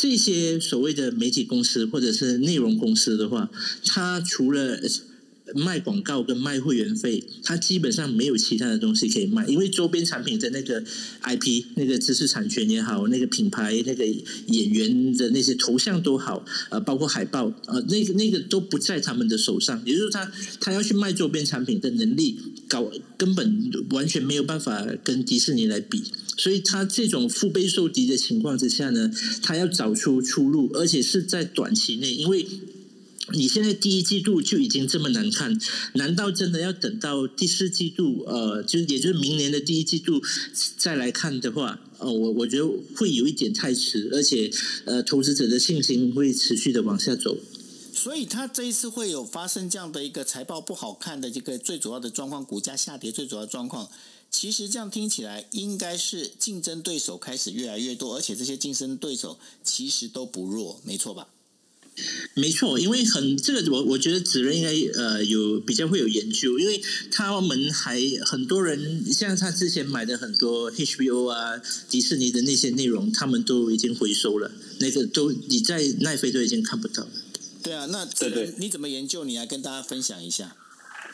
这些所谓的媒体公司或者是内容公司的话，它除了卖广告跟卖会员费，它基本上没有其他的东西可以卖，因为周边产品的那个 IP、那个知识产权也好，那个品牌、那个演员的那些头像都好，呃，包括海报，呃，那个那个都不在他们的手上，也就是说，他他要去卖周边产品的能力，搞根本完全没有办法跟迪士尼来比。所以，他这种腹背受敌的情况之下呢，他要找出出路，而且是在短期内。因为你现在第一季度就已经这么难看，难道真的要等到第四季度？呃，就也就是明年的第一季度再来看的话，呃，我我觉得会有一点太迟，而且呃，投资者的信心会持续的往下走。所以，他这一次会有发生这样的一个财报不好看的这个最主要的状况，股价下跌最主要状况。其实这样听起来，应该是竞争对手开始越来越多，而且这些竞争对手其实都不弱，没错吧？没错，因为很这个，我我觉得子仁应该呃有比较会有研究，因为他们还很多人，像他之前买的很多 HBO 啊、迪士尼的那些内容，他们都已经回收了，那个都你在奈飞都已经看不到了。对啊，那对对你怎么研究？你来跟大家分享一下。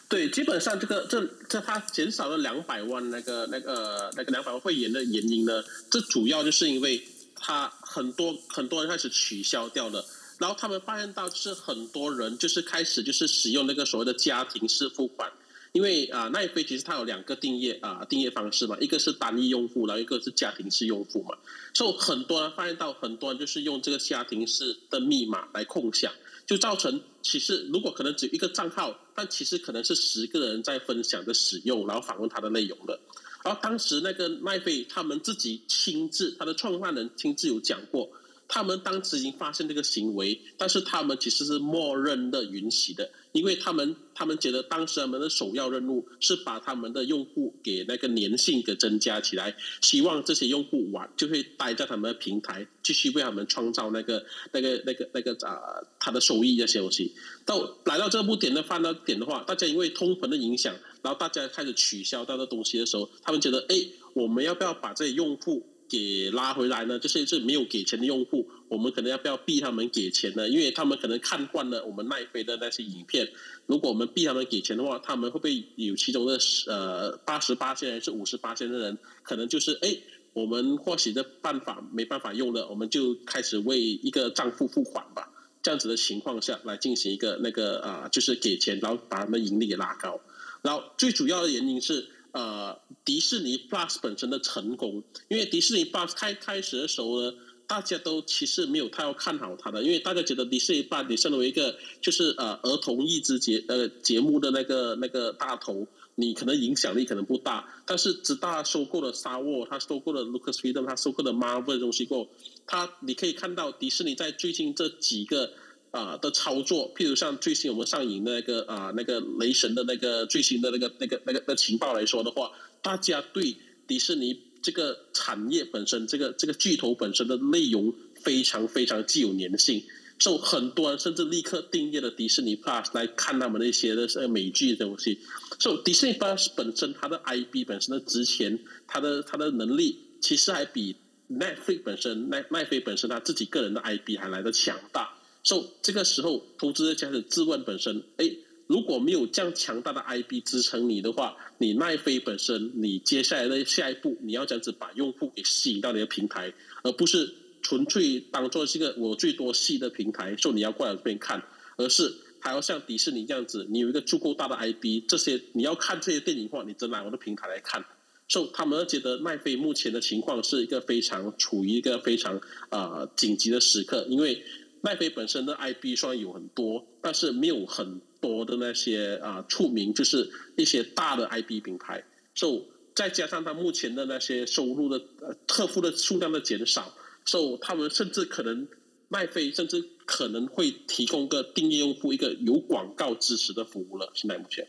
对，基本上这个这这它减少了两百万那个那个那个两百万会员的原因呢，这主要就是因为它很多很多人开始取消掉了，然后他们发现到就是很多人就是开始就是使用那个所谓的家庭式付款，因为啊奈飞其实它有两个订阅啊订阅方式嘛，一个是单一用户，然后一个是家庭式用户嘛，所以很多人发现到很多人就是用这个家庭式的密码来共享。就造成其实如果可能只有一个账号，但其实可能是十个人在分享的使用，然后访问他的内容的。然后当时那个麦飞他们自己亲自，他的创办人亲自有讲过，他们当时已经发现这个行为，但是他们其实是默认的允许的。因为他们他们觉得当时他们的首要任务是把他们的用户给那个粘性给增加起来，希望这些用户玩就会待在他们的平台，继续为他们创造那个那个那个那个啊他的收益那些东西。到来到这步点的翻到点的话，大家因为通膨的影响，然后大家开始取消到的东西的时候，他们觉得哎，我们要不要把这些用户？给拉回来呢？就是是没有给钱的用户，我们可能要不要逼他们给钱呢？因为他们可能看惯了我们奈飞的那些影片，如果我们逼他们给钱的话，他们会不会有其中的呃八十八线还是五十八线的人，可能就是哎，我们或许的办法没办法用了，我们就开始为一个账户付款吧。这样子的情况下来进行一个那个啊，就是给钱，然后把他们盈利给拉高。然后最主要的原因是。呃，迪士尼 Plus 本身的成功，因为迪士尼 Plus 开开始的时候呢，大家都其实没有太要看好它的，因为大家觉得迪士尼 Plus 你身为一个就是呃儿童益智节呃节目的那个那个大头，你可能影响力可能不大，但是直到收购了沙沃，他收购了 Lucasfilm，他收购了 Marvel 的东西过后，他你可以看到迪士尼在最近这几个啊的操作，譬如像最新我们上映那个啊那个雷神的那个最新的那个那个那个的情报来说的话，大家对迪士尼这个产业本身，这个这个巨头本身的内容非常非常具有粘性。受很多人甚至立刻订阅了迪士尼 Plus 来看他们那些的美剧的东西。受迪士尼 Plus 本身它的 IP 本身的值钱，它的它的能力其实还比 Netflix 本身奈奈飞本身他自己个人的 IP 还来的强大。受这个时候，投资者开始自问本身：哎，如果没有这样强大的 IB 支撑你的话，你奈飞本身，你接下来的下一步你要这样子把用户给吸引到你的平台，而不是。纯粹当做是一个我最多戏的平台，说你要过来这边看，而是还要像迪士尼这样子，你有一个足够大的 IB，这些你要看这些电影的话，你只来我的平台来看。所以他们觉得奈飞目前的情况是一个非常处于一个非常啊紧急的时刻，因为奈飞本身的 IP 虽然有很多，但是没有很多的那些啊出名，就是一些大的 IP 品牌。，so 再加上它目前的那些收入的呃客户的数量的减少。so, 他们甚至可能卖飞，甚至可能会提供个订阅用户一个有广告支持的服务了。现在目前，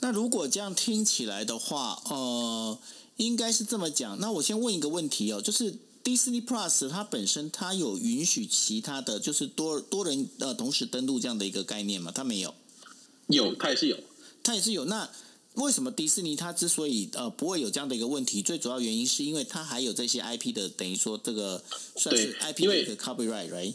那如果这样听起来的话，呃，应该是这么讲。那我先问一个问题哦，就是 Disney Plus 它本身它有允许其他的就是多多人呃同时登录这样的一个概念吗？它没有？有，它也是有，它也是有。那为什么迪士尼它之所以呃不会有这样的一个问题？最主要原因是因为它还有这些 IP 的，等于说这个算是 IP 的一个 copyright，right？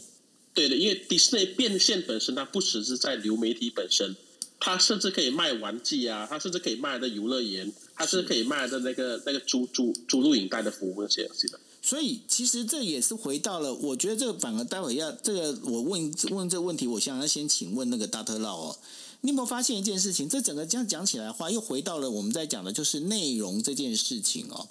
对的，因为迪士尼变现本身它不只是在流媒体本身，它甚至可以卖玩具啊，它甚至可以卖的游乐园，它甚至可以卖的那个那个租租租录影带的服务那些东西的。所以其实这也是回到了，我觉得这个反而待会要这个我问问这个问题，我想要先请问那个大特佬哦。你有没有发现一件事情？这整个这样讲起来的话，又回到了我们在讲的就是内容这件事情哦。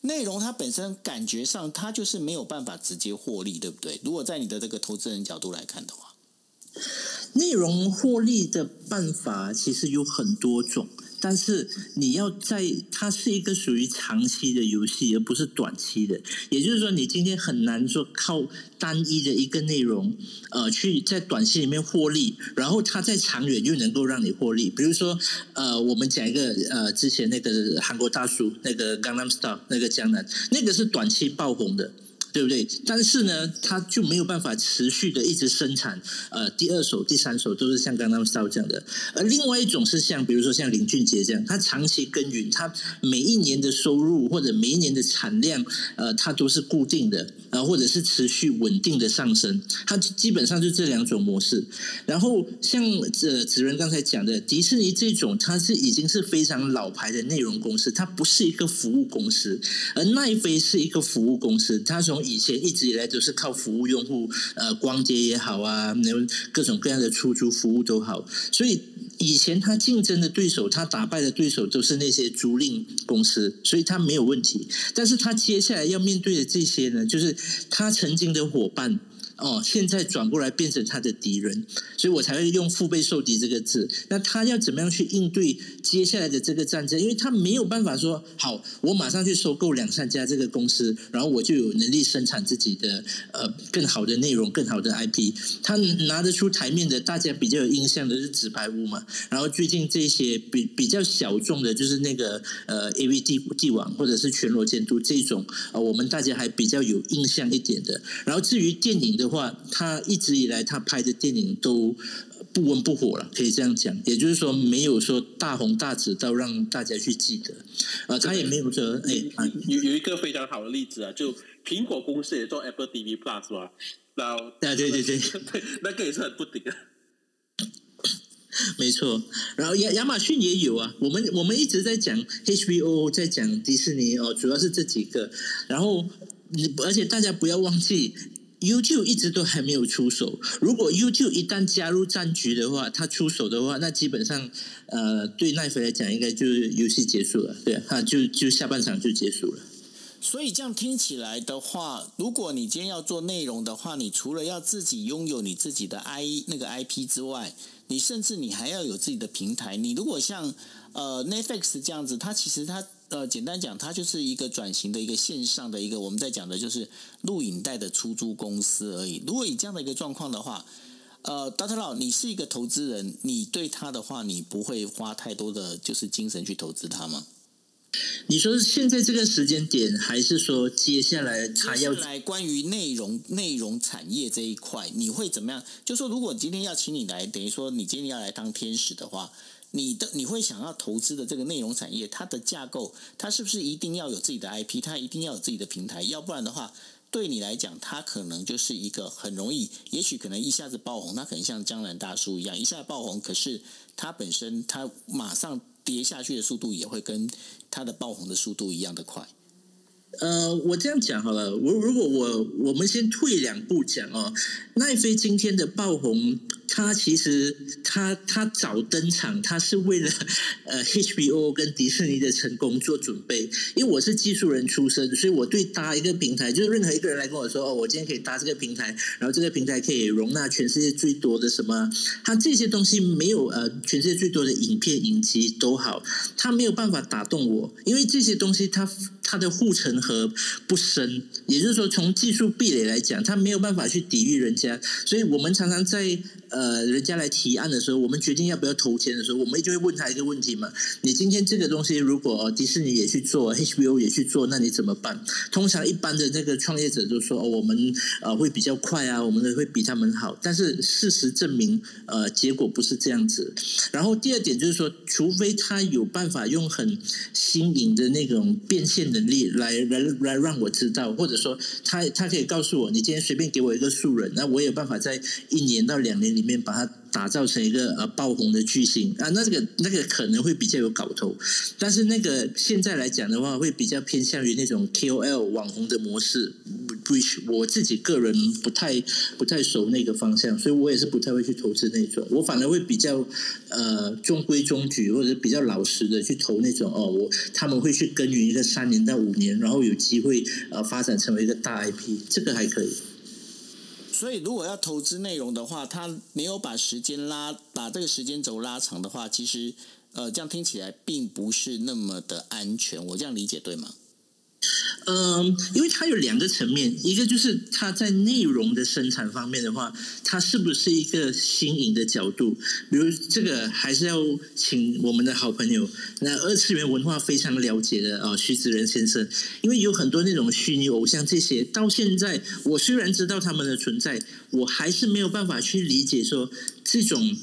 内容它本身感觉上，它就是没有办法直接获利，对不对？如果在你的这个投资人角度来看的话，内容获利的办法其实有很多种。但是你要在它是一个属于长期的游戏，而不是短期的。也就是说，你今天很难说靠单一的一个内容，呃，去在短期里面获利，然后它在长远又能够让你获利。比如说，呃，我们讲一个呃，之前那个韩国大叔那个《江南 Style》那个江南，那个是短期爆红的。对不对？但是呢，它就没有办法持续的一直生产，呃，第二首、第三首都是像刚刚烧这样的。而另外一种是像，比如说像林俊杰这样，他长期耕耘，他每一年的收入或者每一年的产量，呃，它都是固定的，啊，或者是持续稳定的上升。它基本上就这两种模式。然后像呃子仁刚才讲的，迪士尼这种，它是已经是非常老牌的内容公司，它不是一个服务公司，而奈飞是一个服务公司，它从以前一直以来都是靠服务用户，呃，光街也好啊，能各种各样的出租服务都好，所以以前他竞争的对手，他打败的对手都是那些租赁公司，所以他没有问题。但是他接下来要面对的这些呢，就是他曾经的伙伴。哦，现在转过来变成他的敌人，所以我才会用“腹背受敌”这个字。那他要怎么样去应对接下来的这个战争？因为他没有办法说好，我马上去收购两三家这个公司，然后我就有能力生产自己的呃更好的内容、更好的 IP。他拿得出台面的，大家比较有印象的是《纸牌屋》嘛。然后最近这些比比较小众的，就是那个呃《A V 帝帝王》或者是《全裸监督》这种啊，我们大家还比较有印象一点的。然后至于电影的。的话，他一直以来他拍的电影都不温不火了，可以这样讲。也就是说，没有说大红大紫到让大家去记得。呃，他也没有说，哎，有有一个非常好的例子啊，就苹果公司也做 Apple TV Plus 吧，然后，对对对 对，那个也是很不顶啊。没错，然后亚亚马逊也有啊。我们我们一直在讲 HBO，在讲迪士尼哦，主要是这几个。然后，而且大家不要忘记。YouTube 一直都还没有出手。如果 YouTube 一旦加入战局的话，他出手的话，那基本上，呃，对奈飞来讲，应该就是游戏结束了，对啊，就就下半场就结束了。所以这样听起来的话，如果你今天要做内容的话，你除了要自己拥有你自己的 I 那个 IP 之外，你甚至你还要有自己的平台。你如果像呃 Netflix 这样子，它其实它呃简单讲，它就是一个转型的一个线上的一个我们在讲的就是录影带的出租公司而已。如果以这样的一个状况的话，呃，Doctor Lau，你是一个投资人，你对他的话，你不会花太多的就是精神去投资他吗？你说现在这个时间点，还是说接下来他要来关于内容内容产业这一块，你会怎么样？就说如果今天要请你来，等于说你今天要来当天使的话，你的你会想要投资的这个内容产业，它的架构，它是不是一定要有自己的 IP？它一定要有自己的平台？要不然的话，对你来讲，它可能就是一个很容易，也许可能一下子爆红，它可能像江南大叔一样一下爆红，可是它本身它马上。跌下去的速度也会跟它的爆红的速度一样的快。呃，我这样讲好了，我如果我我们先退两步讲哦，奈飞今天的爆红。他其实他他早登场，他是为了呃 HBO 跟迪士尼的成功做准备。因为我是技术人出身，所以我对搭一个平台，就是任何一个人来跟我说哦，我今天可以搭这个平台，然后这个平台可以容纳全世界最多的什么，他这些东西没有呃全世界最多的影片影集都好，他没有办法打动我，因为这些东西它它的护城和不深，也就是说从技术壁垒来讲，他没有办法去抵御人家，所以我们常常在呃。人家来提案的时候，我们决定要不要投钱的时候，我们就会问他一个问题嘛：你今天这个东西，如果迪士尼也去做，HBO 也去做，那你怎么办？通常一般的那个创业者都说：哦，我们呃会比较快啊，我们的会比他们好。但是事实证明，呃，结果不是这样子。然后第二点就是说，除非他有办法用很新颖的那种变现能力来来来让我知道，或者说他他可以告诉我，你今天随便给我一个素人，那我有办法在一年到两年里面。把它打造成一个呃爆红的巨星啊，那这个那个可能会比较有搞头，但是那个现在来讲的话，会比较偏向于那种 KOL 网红的模式，不，我自己个人不太不太熟那个方向，所以我也是不太会去投资那种，我反而会比较呃中规中矩或者比较老实的去投那种哦，我他们会去耕耘一个三年到五年，然后有机会呃发展成为一个大 IP，这个还可以。所以，如果要投资内容的话，他没有把时间拉，把这个时间轴拉长的话，其实，呃，这样听起来并不是那么的安全。我这样理解对吗？嗯，因为它有两个层面，一个就是它在内容的生产方面的话，它是不是一个新颖的角度？比如这个还是要请我们的好朋友，那二次元文化非常了解的啊，徐子仁先生，因为有很多那种虚拟偶像这些，到现在我虽然知道他们的存在，我还是没有办法去理解说这种。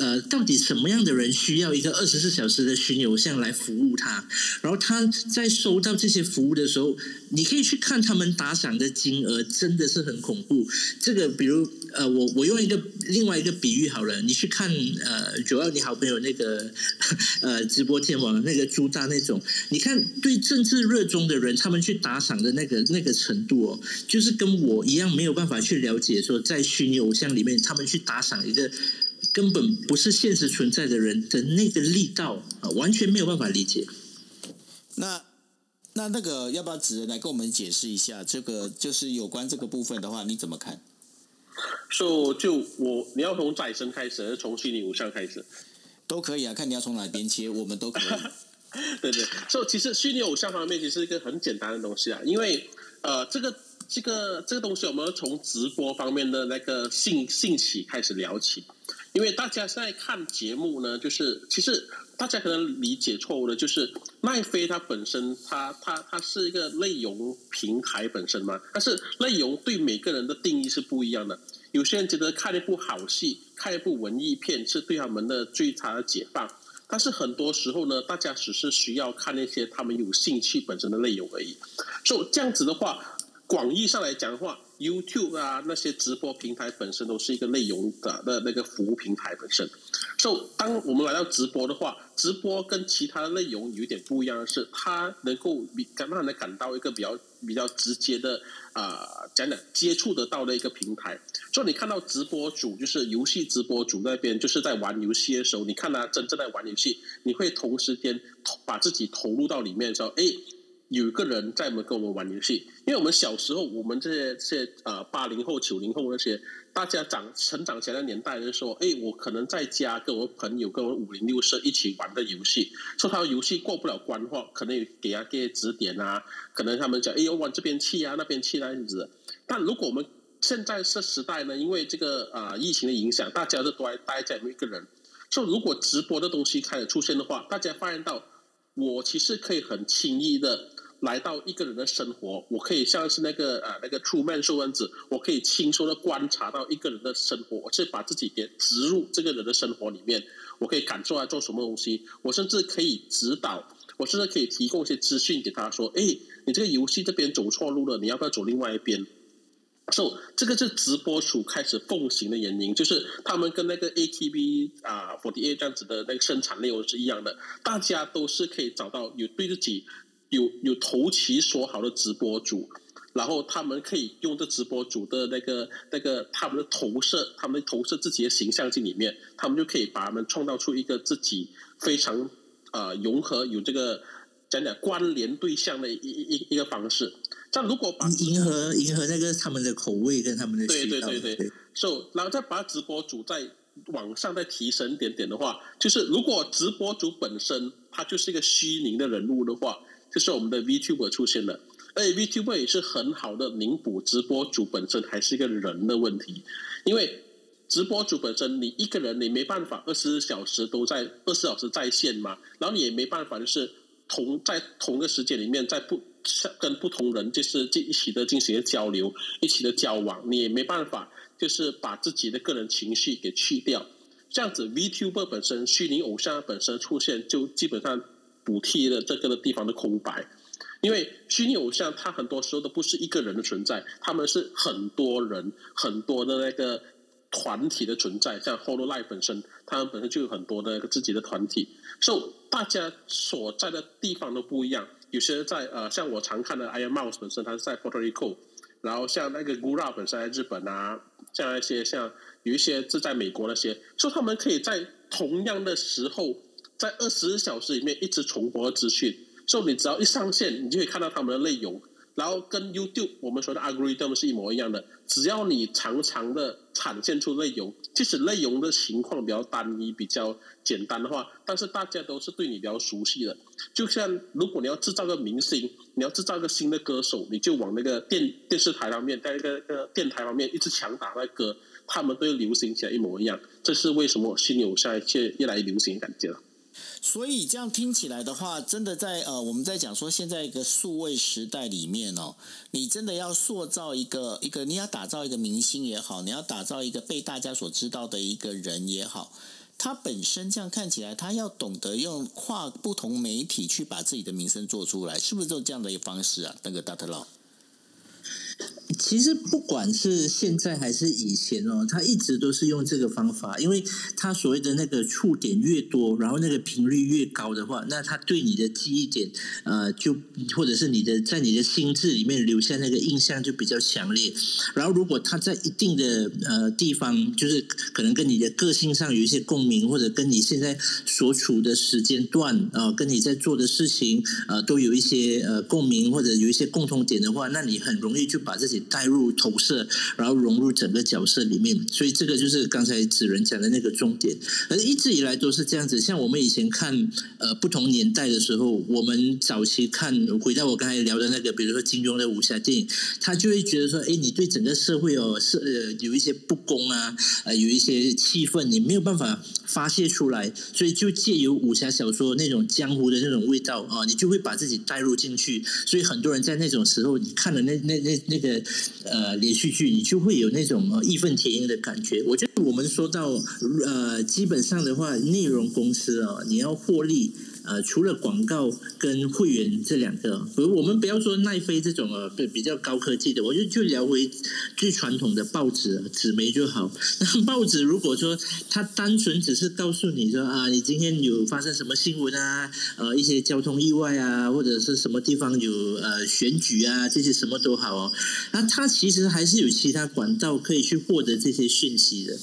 呃，到底什么样的人需要一个二十四小时的虚拟偶像来服务他？然后他在收到这些服务的时候，你可以去看他们打赏的金额，真的是很恐怖。这个，比如呃，我我用一个另外一个比喻好了，你去看呃，主要你好朋友那个 呃直播天王那个朱大那种，你看对政治热衷的人，他们去打赏的那个那个程度哦，就是跟我一样没有办法去了解说，在虚拟偶像里面，他们去打赏一个。根本不是现实存在的人的那个力道啊，完全没有办法理解。那那那个要不要子人来跟我们解释一下？这个就是有关这个部分的话，你怎么看？说就我你要从再生开始，还是从虚拟偶像开始？都可以啊，看你要从哪边切，我们都可以。对 对，所以其实虚拟偶像方面其实是一个很简单的东西啊，因为呃，这个这个这个东西，我们从直播方面的那个兴兴起开始聊起。因为大家现在看节目呢，就是其实大家可能理解错误的，就是奈飞它本身，它它它是一个内容平台本身嘛。但是内容对每个人的定义是不一样的。有些人觉得看一部好戏、看一部文艺片是对他们的最大的解放，但是很多时候呢，大家只是需要看那些他们有兴趣本身的内容而已。所以这样子的话，广义上来讲的话。YouTube 啊，那些直播平台本身都是一个内容的的那个服务平台本身。所以，当我们来到直播的话，直播跟其他的内容有一点不一样的是，它能够让让人感到一个比较比较直接的啊，讲讲接触得到的一个平台。所以，你看到直播主就是游戏直播主那边，就是在玩游戏的时候，你看他真正在玩游戏，你会同时间把自己投入到里面的时候，哎。有一个人在门跟我们玩游戏，因为我们小时候，我们这些这些呃八零后、九零后那些，大家长成长起来的年代，就是说，哎，我可能在家跟我朋友、跟我五零六舍一起玩的游戏，说他游戏过不了关的话，可能给他给指点啊，可能他们讲，哎，我往这边去啊，那边去那样子。但如果我们现在这时代呢，因为这个啊疫情的影响，大家都待待在一个人，说如果直播的东西开始出现的话，大家发现到，我其实可以很轻易的。来到一个人的生活，我可以像是那个啊那个出曼秀样子，我可以轻松的观察到一个人的生活，我是把自己给植入这个人的生活里面，我可以感受他做什么东西，我甚至可以指导，我甚至可以提供一些资讯给他说，哎，你这个游戏这边走错路了，你要不要走另外一边？so, 这个是直播主开始奉行的原因，就是他们跟那个 ATV 啊 Forty A 这样子的那个生产内容是一样的，大家都是可以找到有对自己。有有投其所好的直播主，然后他们可以用这直播主的那个那个他们的投射，他们投射自己的形象进里面，他们就可以把他们创造出一个自己非常啊融合有这个讲讲关联对象的一一一个方式。但如果把迎合迎合那个他们的口味跟他们的对对对对，so 然后再把直播主再往上再提升点点的话，就是如果直播主本身他就是一个虚拟的人物的话。就是我们的 VTuber 出现了，而且 VTuber 也是很好的弥补直播主本身还是一个人的问题，因为直播主本身你一个人你没办法二十四小时都在二十四小时在线嘛，然后你也没办法就是同在同个时间里面在不跟不同人就是进一起的进行交流，一起的交往，你也没办法就是把自己的个人情绪给去掉，这样子 VTuber 本身虚拟偶像本身出现就基本上。补贴了这个的地方的空白，因为虚拟偶像它很多时候都不是一个人的存在，他们是很多人、很多的那个团体的存在。像 Hololive 本身，他们本身就有很多的自己的团体，所以大家所在的地方都不一样。有些在呃，像我常看的 Iron Mouse 本身，它是在 Puerto Rico，然后像那个 Gura 本身在日本啊，像一些像有一些是在美国那些，所以他们可以在同样的时候。在二十四小时里面一直重播资讯，所以你只要一上线，你就可以看到他们的内容。然后跟 YouTube 我们说的 algorithm 是一模一样的，只要你常常的产现出内容，即使内容的情况比较单一、比较简单的话，但是大家都是对你比较熟悉的。就像如果你要制造个明星，你要制造个新的歌手，你就往那个电电视台方面，在一个个电台方面一直强打那歌，他们都流行起来一模一样。这是为什么新偶像越越来越流行的感觉了。所以这样听起来的话，真的在呃，我们在讲说现在一个数位时代里面哦，你真的要塑造一个一个，你要打造一个明星也好，你要打造一个被大家所知道的一个人也好，他本身这样看起来，他要懂得用跨不同媒体去把自己的名声做出来，是不是就这样的一个方式啊？那个大特佬。其实不管是现在还是以前哦，他一直都是用这个方法，因为他所谓的那个触点越多，然后那个频率越高的话，那他对你的记忆点，呃，就或者是你的在你的心智里面留下那个印象就比较强烈。然后如果他在一定的呃地方，就是可能跟你的个性上有一些共鸣，或者跟你现在所处的时间段啊，跟你在做的事情呃，都有一些呃共鸣或者有一些共同点的话，那你很容易就把自己。带入投射，然后融入整个角色里面，所以这个就是刚才子仁讲的那个重点。而一直以来都是这样子。像我们以前看呃不同年代的时候，我们早期看回到我刚才聊的那个，比如说金庸的武侠电影，他就会觉得说，哎，你对整个社会哦是呃有一些不公啊，呃有一些气氛，你没有办法发泄出来，所以就借由武侠小说那种江湖的那种味道啊，你就会把自己带入进去。所以很多人在那种时候，你看了那那那那个。呃，连续剧你就会有那种义愤填膺的感觉。我觉得我们说到呃，基本上的话，内容公司啊，你要获利。呃，除了广告跟会员这两个，如我们不要说奈飞这种呃比比较高科技的，我就就聊回最传统的报纸纸媒就好。那报纸如果说它单纯只是告诉你说啊，你今天有发生什么新闻啊，呃，一些交通意外啊，或者是什么地方有呃选举啊，这些什么都好哦。那它其实还是有其他管道可以去获得这些讯息的。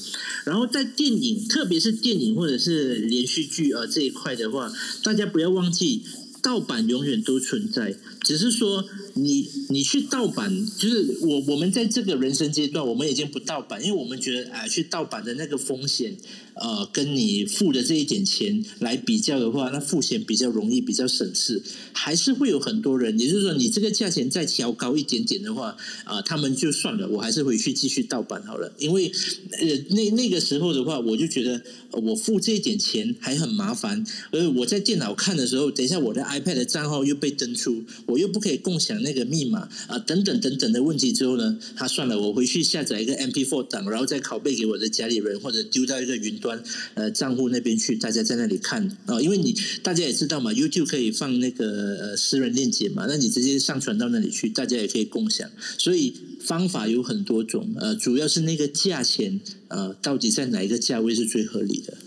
然后在电影，特别是电影或者是连续剧啊这一块的话，大大家不要忘记，盗版永远都存在。只是说你你去盗版，就是我我们在这个人生阶段，我们已经不盗版，因为我们觉得啊，去盗版的那个风险，呃，跟你付的这一点钱来比较的话，那付钱比较容易，比较省事。还是会有很多人，也就是说，你这个价钱再调高一点点的话，啊，他们就算了，我还是回去继续盗版好了，因为呃，那那个时候的话，我就觉得我付这一点钱还很麻烦，而我在电脑看的时候，等一下我的 iPad 的账号又被登出。我又不可以共享那个密码啊，等等等等的问题之后呢，他算了，我回去下载一个 MP4 档，然后再拷贝给我的家里人，或者丢到一个云端呃账户那边去，大家在那里看啊，因为你大家也知道嘛，YouTube 可以放那个呃私人链接嘛，那你直接上传到那里去，大家也可以共享，所以方法有很多种，呃，主要是那个价钱呃，到底在哪一个价位是最合理的？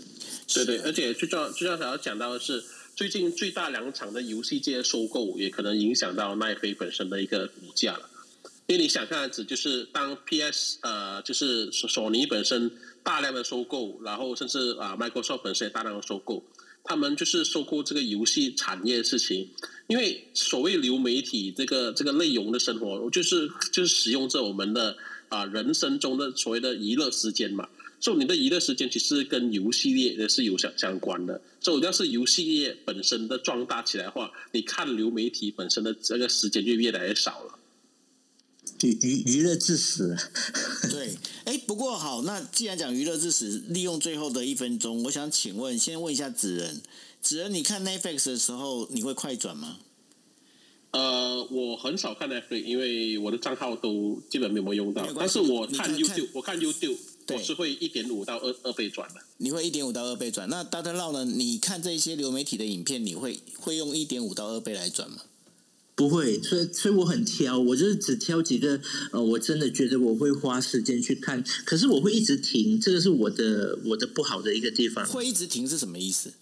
对对，而且最重要最重要想要讲到的是。最近最大两场的游戏界收购，也可能影响到奈飞本身的一个股价了。因为你想看子，就是当 PS 呃，就是索尼本身大量的收购，然后甚至啊，Microsoft 本身也大量的收购，他们就是收购这个游戏产业的事情。因为所谓流媒体这个这个内容的生活，就是就是使用着我们的啊人生中的所谓的娱乐时间嘛。所以你的娱乐时间其实跟游戏业也是有相相关的。所以要是游戏业本身的壮大起来的话，你看流媒体本身的这个时间就越来越少了。娱娱娱乐至死。对，哎，不过好，那既然讲娱乐至死，利用最后的一分钟，我想请问，先问一下子仁，子仁，你看 Netflix 的时候，你会快转吗？呃，我很少看 Netflix，因为我的账号都基本没有用到。但是我看 YouTube，我看 YouTube。我是会一点五到二二倍转的。你会一点五到二倍转？那 Data Law 呢？你看这些流媒体的影片，你会会用一点五到二倍来转吗？不会，所以所以我很挑，我就是只挑几个呃，我真的觉得我会花时间去看。可是我会一直停，这个是我的我的不好的一个地方。会一直停是什么意思？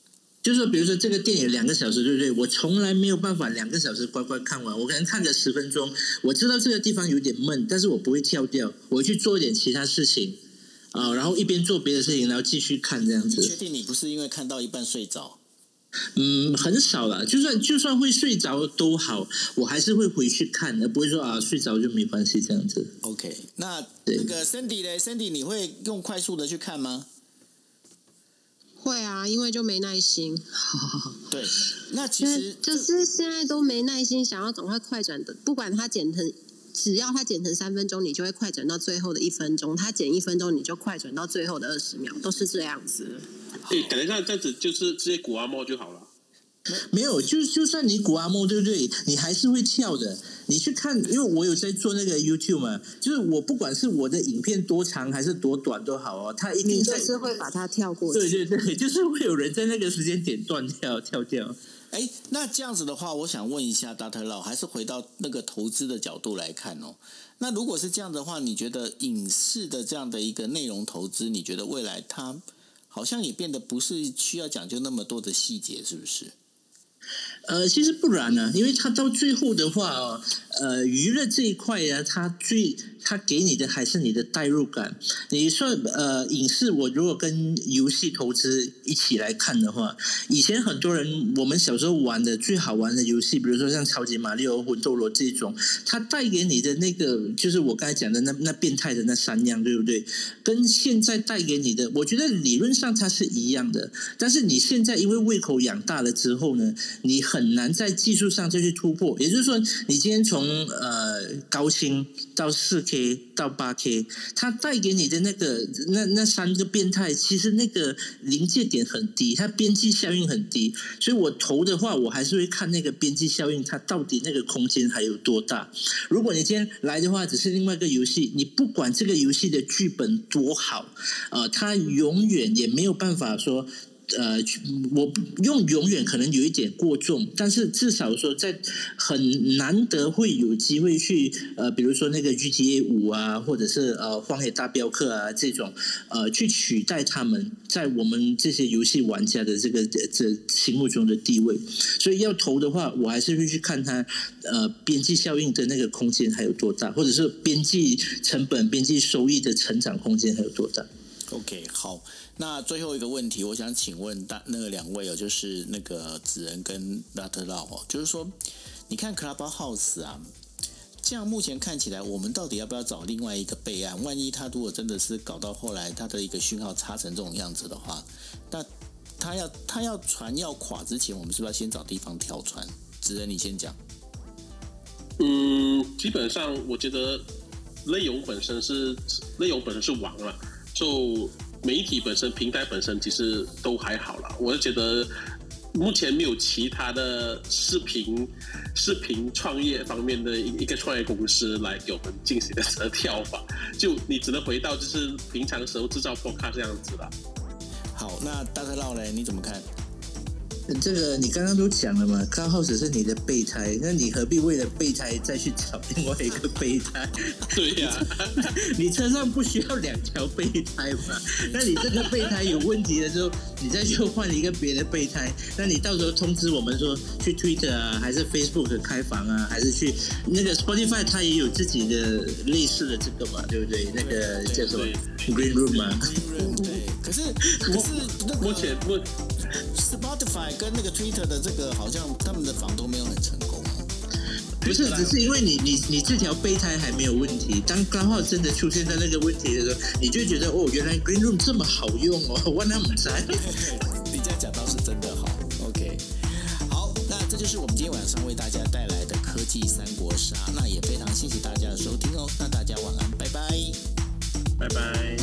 就是说，比如说这个电影两个小时，对不对？我从来没有办法两个小时乖乖看完，我可能看个十分钟，我知道这个地方有点闷，但是我不会跳掉，我去做一点其他事情。啊，然后一边做别的事情，然后继续看这样子。确定你不是因为看到一半睡着？嗯，很少了。就算就算会睡着都好，我还是会回去看，而不会说啊睡着就没关系这样子。OK，那那个 Cindy 嘞，Cindy 你会用快速的去看吗？会啊，因为就没耐心。对，那其实就是现在都没耐心，想要赶快快转的，不管它剪成。只要它剪成三分钟，你就会快转到最后的一分钟；它剪一分钟，你就快转到最后的二十秒，都是这样子。对，等一下这样子就是直接古阿莫就好了。没有，就就算你古阿莫对不对？你还是会跳的。你去看，因为我有在做那个 YouTube 嘛，就是我不管是我的影片多长还是多短都好哦，它一定就是会把它跳过去。对对对，就是会有人在那个时间点断掉跳掉。哎，那这样子的话，我想问一下大特老，还是回到那个投资的角度来看哦。那如果是这样的话，你觉得影视的这样的一个内容投资，你觉得未来它好像也变得不是需要讲究那么多的细节，是不是？呃，其实不然呢，因为它到最后的话，呃，娱乐这一块呀，它最它给你的还是你的代入感。你说呃，影视我如果跟游戏投资一起来看的话，以前很多人我们小时候玩的最好玩的游戏，比如说像超级马里奥、魂斗罗这种，它带给你的那个就是我刚才讲的那那变态的那三样，对不对？跟现在带给你的，我觉得理论上它是一样的，但是你现在因为胃口养大了之后呢？你很难在技术上再去突破，也就是说，你今天从呃高清到四 K k 到八 K，它带给你的那个那那三个变态，其实那个临界点很低，它边际效应很低，所以我投的话，我还是会看那个边际效应，它到底那个空间还有多大。如果你今天来的话，只是另外一个游戏，你不管这个游戏的剧本多好，呃，它永远也没有办法说。呃，我用永远可能有一点过重，但是至少说在很难得会有机会去呃，比如说那个 GTA 五啊，或者是呃荒野大镖客啊这种呃，去取代他们在我们这些游戏玩家的这个这心目中的地位。所以要投的话，我还是会去看它呃边际效应的那个空间还有多大，或者是边际成本、边际收益的成长空间还有多大。OK，好。那最后一个问题，我想请问大那个两位哦，就是那个子仁跟拉特拉哦，就是说，你看 Clubhouse 啊，这样目前看起来，我们到底要不要找另外一个备案？万一他如果真的是搞到后来，他的一个讯号差成这种样子的话，那他要他要船要垮之前，我们是不是要先找地方跳船？只能你先讲。嗯，基本上我觉得内容本身是内容本身是王了，就媒体本身、平台本身其实都还好了。我就觉得目前没有其他的视频视频创业方面的一一个创业公司来给我们进行的跳法，就你只能回到就是平常的时候制造 box 这样子了。好，那大特绕嘞，你怎么看？这个你刚刚都讲了嘛，刚好只是你的备胎，那你何必为了备胎再去找另外一个备胎？对呀、你车上不需要两条备胎嘛？那你这个备胎有问题的时候，你再去换一个别的备胎，那你到时候通知我们说去 Twitter 啊，还是 Facebook 开房啊，还是去那个 Spotify 它也有自己的类似的这个嘛，对不对？那个叫什么 Green Room 嘛？对，可是 可是那个目前目 Spotify 跟那个 Twitter 的这个，好像他们的房都没有很成功哦。不是，只是因为你你你这条备胎还没有问题。当刚好真的出现在那个问题的时候，你就觉得哦，原来 Green Room 这么好用哦，万那么在。你这样讲倒是真的好。OK，好，那这就是我们今天晚上为大家带来的科技三国杀。那也非常谢谢大家的收听哦。那大家晚安，拜拜。拜拜。